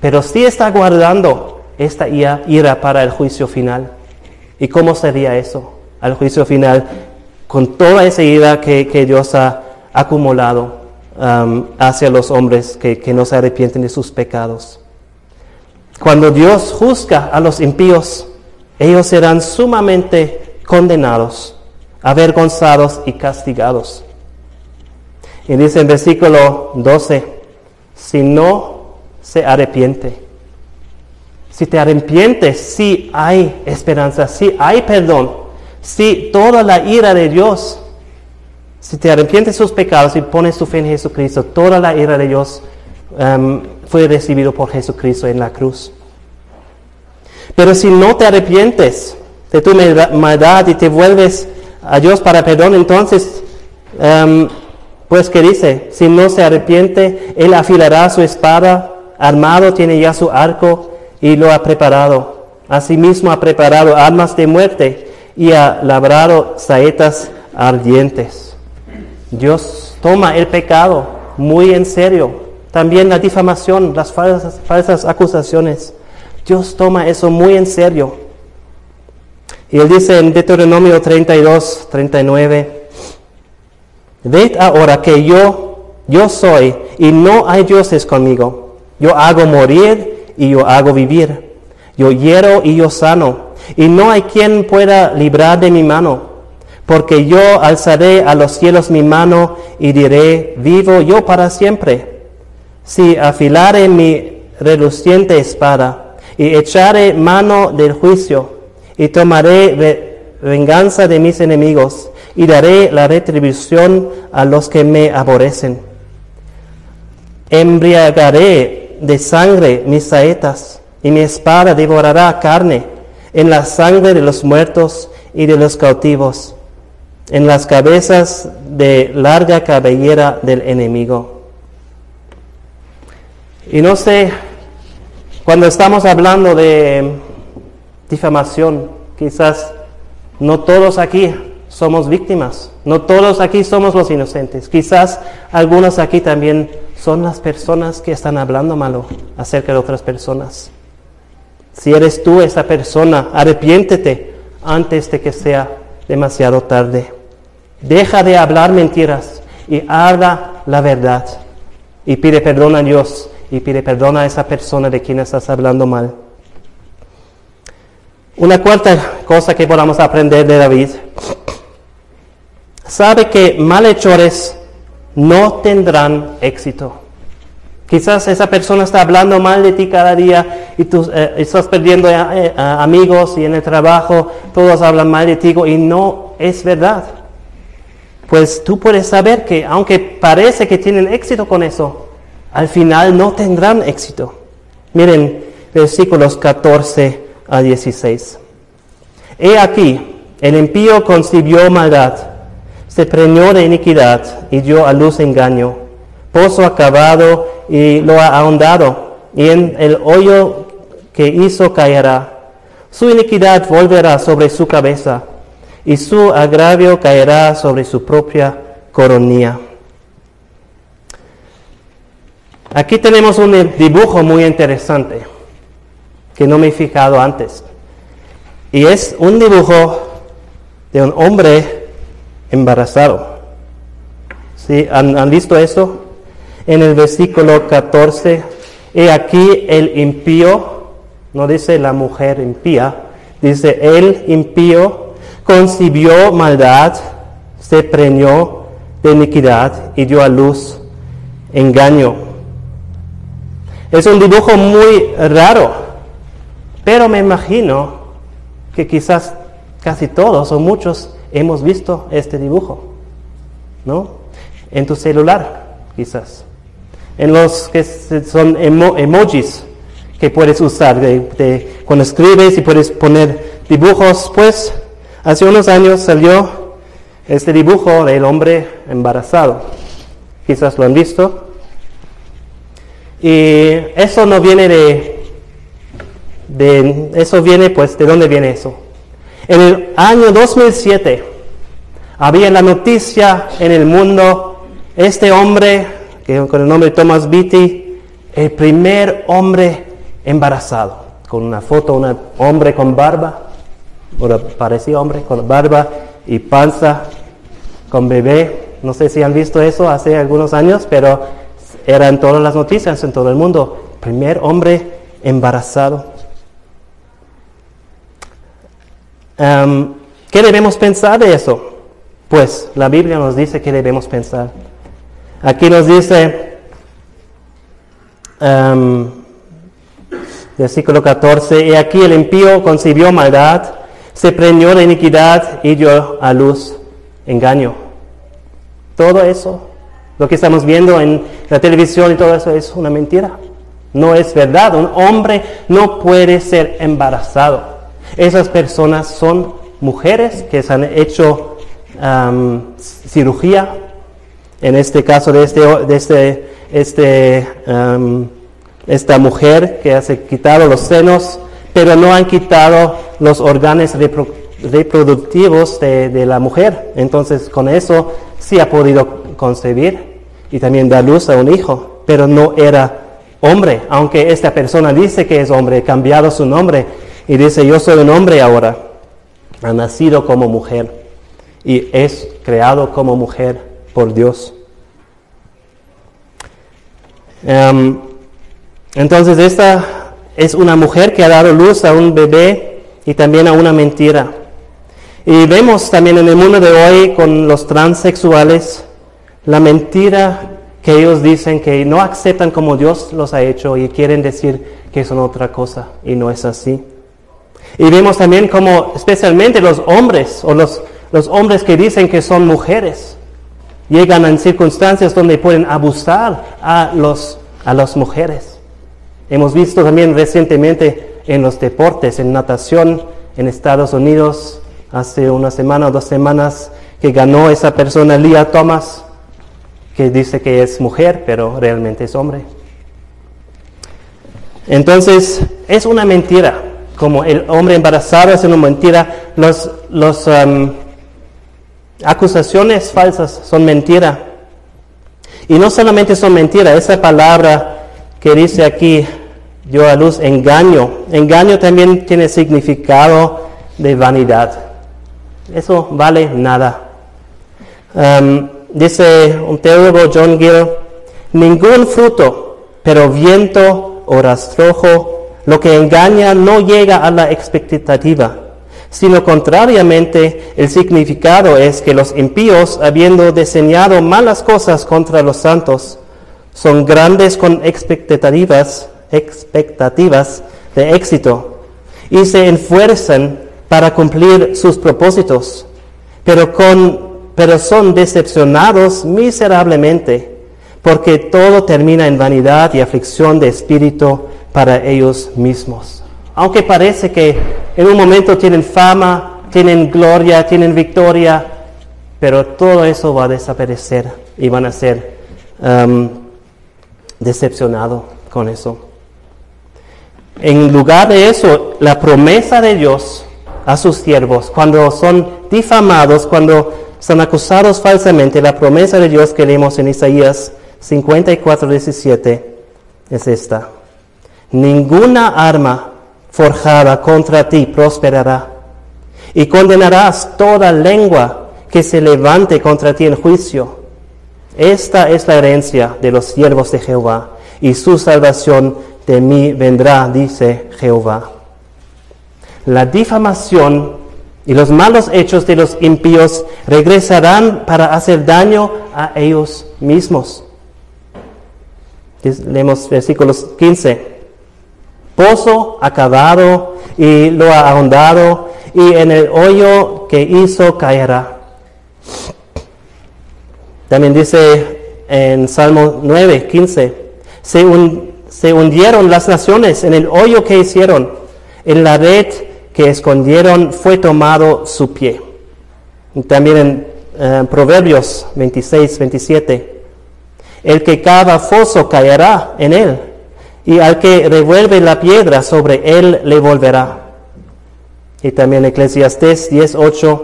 pero sí está guardando esta ira para el juicio final. ¿Y cómo sería eso? Al juicio final, con toda esa ira que, Dios ha acumulado um, hacia los hombres que, que no se arrepienten de sus pecados. Cuando Dios juzga a los impíos, ellos serán sumamente condenados, avergonzados y castigados. Y dice en versículo 12, si no se arrepiente. Si te arrepientes, sí hay esperanza, sí hay perdón, sí toda la ira de Dios. Si te arrepientes de sus pecados y pones tu fe en Jesucristo, toda la ira de Dios um, fue recibido por Jesucristo en la cruz. Pero si no te arrepientes de tu maldad y te vuelves a Dios para perdón, entonces um, pues que dice, si no se arrepiente, él afilará su espada, armado tiene ya su arco y lo ha preparado. Asimismo ha preparado armas de muerte y ha labrado saetas ardientes. Dios toma el pecado muy en serio. También la difamación, las falsas, acusaciones. Dios toma eso muy en serio. Y él dice en Deuteronomio 32, 39, Ved ahora que yo, yo soy y no hay dioses conmigo. Yo hago morir y yo hago vivir. Yo hiero y yo sano. Y no hay quien pueda librar de mi mano. Porque yo alzaré a los cielos mi mano y diré, vivo yo para siempre. Si afilare mi reluciente espada y echaré mano del juicio y tomaré venganza de mis enemigos y daré la retribución a los que me aborrecen. Embriagaré de sangre mis saetas y mi espada devorará carne en la sangre de los muertos y de los cautivos, en las cabezas de larga cabellera del enemigo. Y no sé, cuando estamos hablando de difamación, quizás no todos aquí somos víctimas. No todos aquí somos los inocentes. Quizás algunos aquí también son las personas que están hablando malo acerca de otras personas. Si eres tú esa persona, arrepiéntete antes de que sea demasiado tarde. Deja de hablar mentiras y habla la verdad. Y pide perdón a Dios y pide perdón a esa persona de quien estás hablando mal. Una cuarta cosa que podamos aprender de David sabe que malhechores no tendrán éxito. Quizás esa persona está hablando mal de ti cada día y tú eh, estás perdiendo eh, amigos y en el trabajo todos hablan mal de ti y no es verdad. Pues tú puedes saber que aunque parece que tienen éxito con eso, al final no tendrán éxito. Miren versículos 14 a 16. He aquí, el impío concibió maldad se preñó de iniquidad y dio a luz engaño. Pozo acabado y lo ha ahondado, y en el hoyo que hizo caerá. Su iniquidad volverá sobre su cabeza, y su agravio caerá sobre su propia coronilla. Aquí tenemos un dibujo muy interesante que no me he fijado antes. Y es un dibujo de un hombre embarazado. ¿Sí? ¿Han, visto eso? En el versículo 14, he aquí el impío, no dice la mujer impía, dice el impío concibió maldad, se preñó de iniquidad y dio a luz engaño. Es un dibujo muy raro, pero me imagino que quizás casi todos o muchos hemos visto este dibujo, ¿no? En tu celular, quizás. En los que son emojis, que puedes usar. De, cuando escribes y puedes poner dibujos, pues hace unos años salió este dibujo del hombre embarazado. Quizás lo han visto. Y eso no viene de, de, eso viene pues, ¿de dónde viene eso? En el año 2007 había la noticia en el mundo, este hombre, con el nombre de Thomas Beatty, el primer hombre embarazado, con una foto, un hombre con barba, o parecía hombre con barba y panza, con bebé. No sé si han visto eso hace algunos años, pero eran todas las noticias en todo el mundo. Primer hombre embarazado. Em, ¿Qué debemos pensar de eso? Pues la Biblia nos dice que debemos pensar. Aquí nos dice, um, versículo 14, y aquí el impío concibió maldad, se preñó de iniquidad y dio a luz engaño. Todo eso, lo que estamos viendo en la televisión y todo eso es una mentira. No es verdad. Un hombre no puede ser embarazado. Esas personas son mujeres que se han hecho cirugía. En este caso de, este, de este, este, esta mujer que ha quitado los senos, pero no han quitado los órganos reproductivos de, de, la mujer. Entonces con eso sí ha podido concebir y también dar luz a un hijo, pero no era hombre, aunque esta persona dice que es hombre, cambiado su nombre y dice yo soy un hombre ahora, ha nacido como mujer y es creado como mujer por Dios. Em, entonces esta es una mujer que ha dado luz a un bebé y también a una mentira. Y vemos también en el mundo de hoy con los transexuales la mentira que ellos dicen que no aceptan como Dios los ha hecho y quieren decir que son otra cosa y no es así. Y vemos también como especialmente los hombres o los los hombres que dicen que son mujeres llegan en circunstancias donde pueden abusar a, los, a las mujeres. Hemos visto también recientemente en los deportes, en natación en Estados Unidos, hace una semana o dos semanas, que ganó esa persona, Leah Thomas, que dice que es mujer, pero realmente es hombre. Entonces, es una mentira, como el hombre embarazado es una mentira, los, los um, Acusaciones falsas son mentira. Y no solamente son mentira, esa palabra que dice aquí, yo a luz, engaño. Engaño también tiene significado de vanidad. Eso vale nada. Um, dice un teólogo John Gill, ningún fruto, pero viento o rastrojo, lo que engaña no llega a la expectativa sino contrariamente el significado es que los impíos, habiendo diseñado malas cosas contra los santos, son grandes con expectativas, expectativas de éxito y se esfuerzan para cumplir sus propósitos, pero, con, pero son decepcionados miserablemente, porque todo termina en vanidad y aflicción de espíritu para ellos mismos. Aunque parece que en un momento tienen fama, tienen gloria, tienen victoria, pero todo eso va a desaparecer y van a ser um, decepcionados con eso. En lugar de eso, la promesa de Dios a sus siervos, cuando son difamados, cuando son acusados falsamente, la promesa de Dios que leemos en Isaías 54, 17 es esta. Ninguna arma forjada contra ti prosperará. Y condenarás toda lengua que se levante contra ti en juicio. Esta es la herencia de los siervos de Jehová, y su salvación de mí vendrá, dice Jehová. La difamación y los malos hechos de los impíos regresarán para hacer daño a ellos mismos. Leemos versículos 15 pozo acabado y lo ha ahondado y en el hoyo que hizo caerá. También dice en Salmo 9, 15, se, hundieron las naciones en el hoyo que hicieron, en la red que escondieron fue tomado su pie. También en eh, Proverbios 26, 27. El que cava foso caerá en él, y al que revuelve la piedra sobre él le volverá. Y también Eclesiastés 10.8,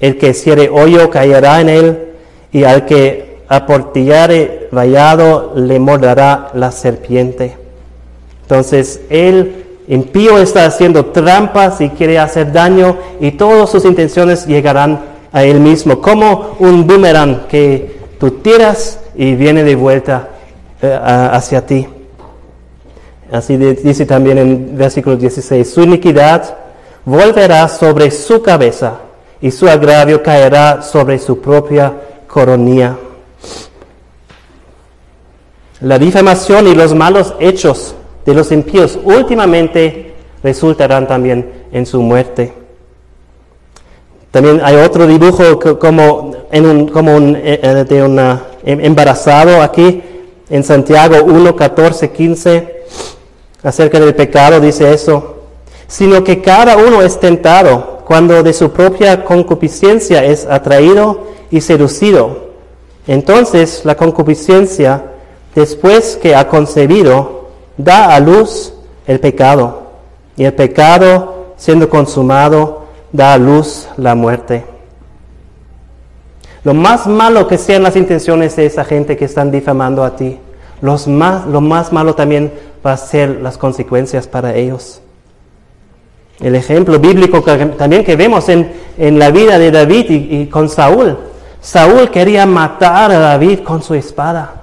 el que cierre hoyo caerá en él, y al que aportillare vallado le morderá la serpiente. Entonces, el impío está haciendo trampas y quiere hacer daño, y todas sus intenciones llegarán a él mismo, como un boomerang que tú tiras y viene de vuelta eh, hacia ti. Así dice también en versículo 16, su iniquidad volverá sobre su cabeza y su agravio caerá sobre su propia coronilla. La difamación y los malos hechos de los impíos últimamente resultarán también en su muerte. También hay otro dibujo como, en un, como un, eh, eh, de un em, embarazado aquí en Santiago 1, 14, 15, acerca del pecado, dice eso, sino que cada uno es tentado cuando de su propia concupiscencia es atraído y seducido. Entonces la concupiscencia, después que ha concebido, da a luz el pecado, y el pecado, siendo consumado, da a luz la muerte. Lo más malo que sean las intenciones de esa gente que están difamando a ti, los más, lo más malo también va a ser las consecuencias para ellos. El ejemplo bíblico también que vemos en, en la vida de David y, con Saúl. Saúl quería matar a David con su espada.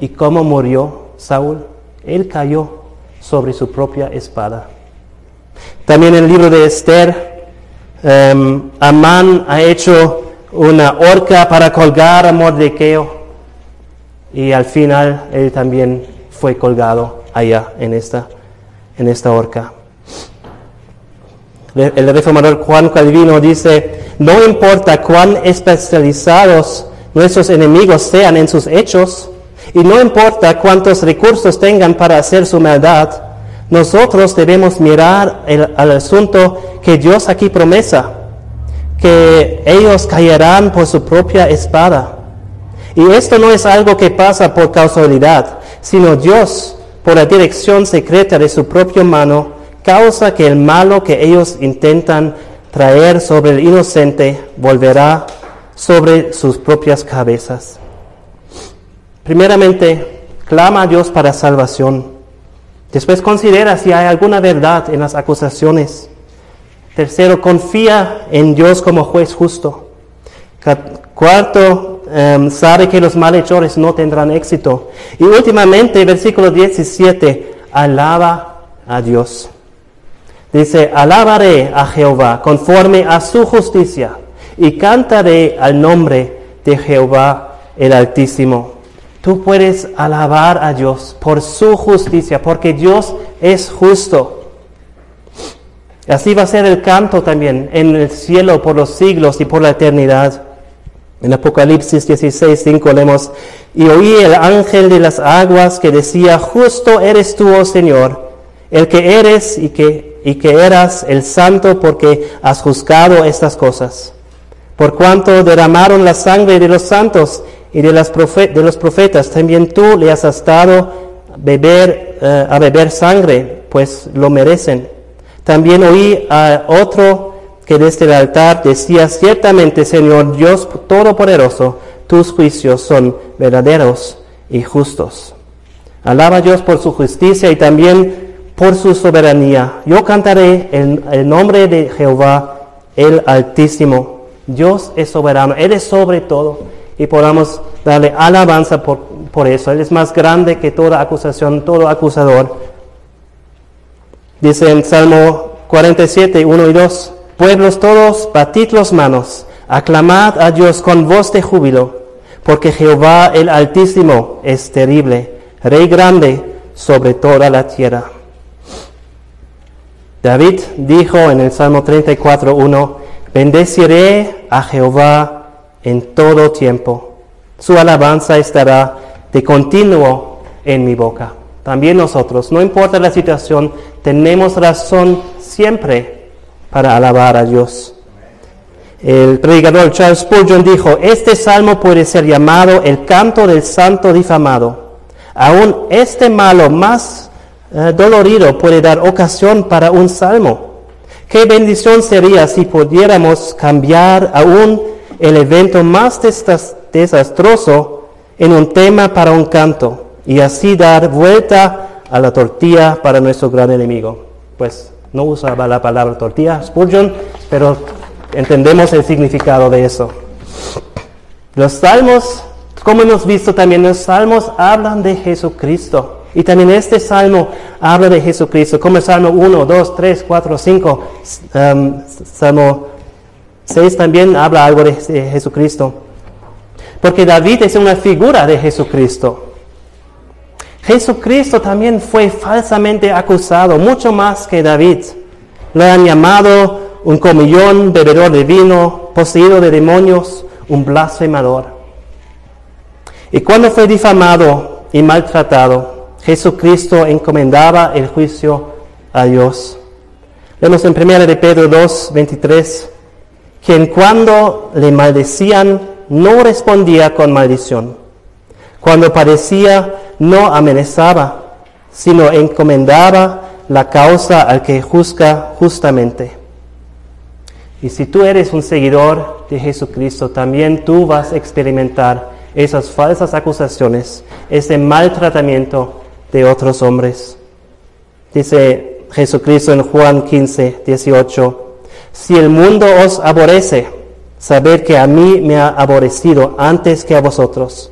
¿Y cómo murió Saúl? Él cayó sobre su propia espada. También en el libro de Esther, Um, Amán ha hecho una horca para colgar a Mordequeo y al final él también fue colgado allá en esta, en esta horca. El reformador Juan Calvino dice, no importa cuán especializados nuestros enemigos sean en sus hechos, y no importa cuántos recursos tengan para hacer su maldad, nosotros debemos mirar al asunto que Dios aquí promesa, que ellos caerán por su propia espada. Y esto no es algo que pasa por causalidad, sino Dios, por la dirección secreta de su propia mano, causa que el malo que ellos intentan traer sobre el inocente volverá sobre sus propias cabezas. Primeramente, clama a Dios para salvación. Después considera si hay alguna verdad en las acusaciones. Tercero, confía en Dios como juez justo. Cuarto, em, sabe que los malhechores no tendrán éxito. Y últimamente, versículo 17, alaba a Dios. Dice, alabaré a Jehová conforme a su justicia y cantaré al nombre de Jehová el Altísimo. Tú puedes alabar a Dios por su justicia, porque Dios es justo. Así va a ser el canto también en el cielo por los siglos y por la eternidad. En Apocalipsis 16, 5 leemos, y oí el ángel de las aguas que decía, justo eres tú, oh Señor, el que eres y que, y que eras el santo porque has juzgado estas cosas. Por cuanto derramaron la sangre de los santos y de, de los profetas, también tú le has estado beber, eh, a beber sangre, pues lo merecen. También oí a otro que desde el altar decía, ciertamente Señor Dios Todopoderoso, tus juicios son verdaderos y justos. Alaba a Dios por su justicia y también por su soberanía. Yo cantaré en el nombre de Jehová, el Altísimo. Dios es soberano, Él es sobre todo y podamos darle alabanza por, por eso. Él es más grande que toda acusación, todo acusador. Dice en Salmo 47, 1 y 2, pueblos todos, batid los manos, aclamad a Dios con voz de júbilo, porque Jehová el Altísimo es terrible, Rey grande sobre toda la tierra. David dijo en el Salmo 34, 1, bendeciré a Jehová en todo tiempo. Su alabanza estará de continuo en mi boca. También nosotros, no importa la situación, tenemos razón siempre para alabar a Dios. El predicador Charles Spurgeon dijo, este salmo puede ser llamado el canto del santo difamado. Aún este malo más eh, dolorido puede dar ocasión para un salmo. Qué bendición sería si pudiéramos cambiar aún el evento más desastroso en un tema para un canto y así dar vuelta a la tortilla para nuestro gran enemigo. Pues no usaba la palabra tortilla, Spurgeon, pero entendemos el significado de eso. Los salmos, como hemos visto también, los salmos hablan de Jesucristo. Y también este salmo habla de Jesucristo, como el Salmo 1, 2, 3, 4, 5. salmo 6 también habla algo de Jesucristo. Porque David es una figura de Jesucristo. Jesucristo también fue falsamente acusado, mucho más que David. Lo han llamado un comillón, bebedor de vino, poseído de demonios, un blasfemador. Y cuando fue difamado y maltratado, Jesucristo encomendaba el juicio a Dios. Vemos en 1 de Pedro 2, 23, quien cuando le maldecían no respondía con maldición. Cuando padecía no amenazaba, sino encomendaba la causa al que juzga justamente. Y si tú eres un seguidor de Jesucristo, también tú vas a experimentar esas falsas acusaciones, ese maltratamiento de otros hombres. Dice Jesucristo en Juan 15, 18, si el mundo os aborrece, sabed que a mí me ha aborrecido antes que a vosotros.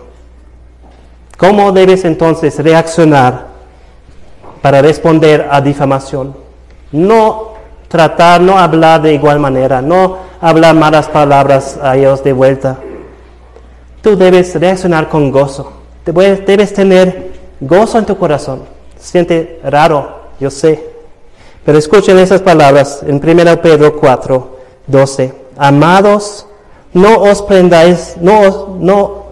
¿Cómo debes entonces reaccionar para responder a difamación? No tratar, no hablar de igual manera, no hablar malas palabras a ellos de vuelta. Tú debes reaccionar con gozo. Debes tener gozo en tu corazón. Siente raro, yo sé. Pero escuchen esas palabras en 1 Pedro 4, 12. Amados, no os prendáis, no, no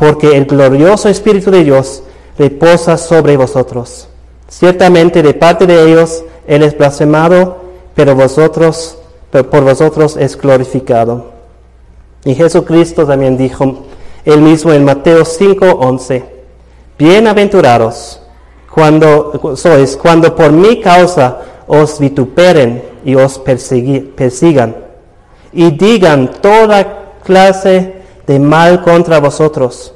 porque el glorioso Espíritu de Dios reposa sobre vosotros. Ciertamente de parte de ellos Él es blasfemado, pero vosotros por vosotros es glorificado. Y Jesucristo también dijo, él mismo en Mateo 5:11, bienaventurados cuando sois, cuando por mi causa os vituperen y os persigan, y digan toda clase de mal contra vosotros,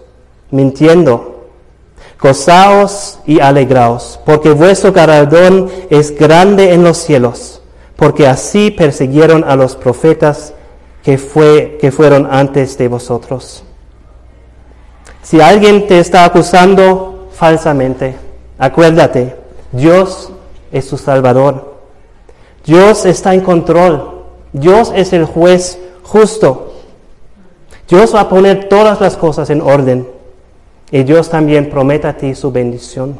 mintiendo. Gozaos y alegraos, porque vuestro galardón es grande en los cielos porque así persiguieron a los profetas que, fue, que fueron antes de vosotros. Si alguien te está acusando falsamente, acuérdate, Dios es tu Salvador. Dios está en control. Dios es el juez justo. Dios va a poner todas las cosas en orden. Y Dios también promete a ti su bendición.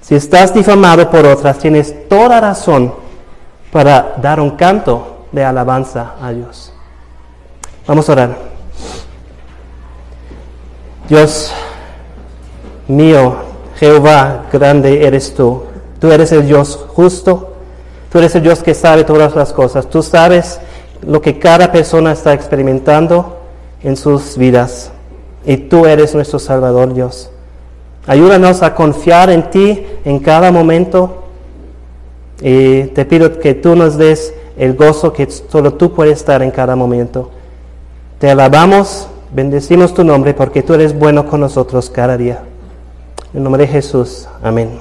Si estás difamado por otras, tienes toda razón para dar un canto de alabanza a Dios. Vamos a orar. Dios mío, Jehová, grande eres tú. Tú eres el Dios justo. Tú eres el Dios que sabe todas las cosas. Tú sabes lo que cada persona está experimentando en sus vidas. Y tú eres nuestro Salvador, Dios. Ayúdanos a confiar en ti en cada momento Y te pido que tú nos des el gozo que solo tú puedes dar en cada momento. Te alabamos, bendecimos tu nombre porque tú eres bueno con nosotros cada día. En nombre de Jesús, amén.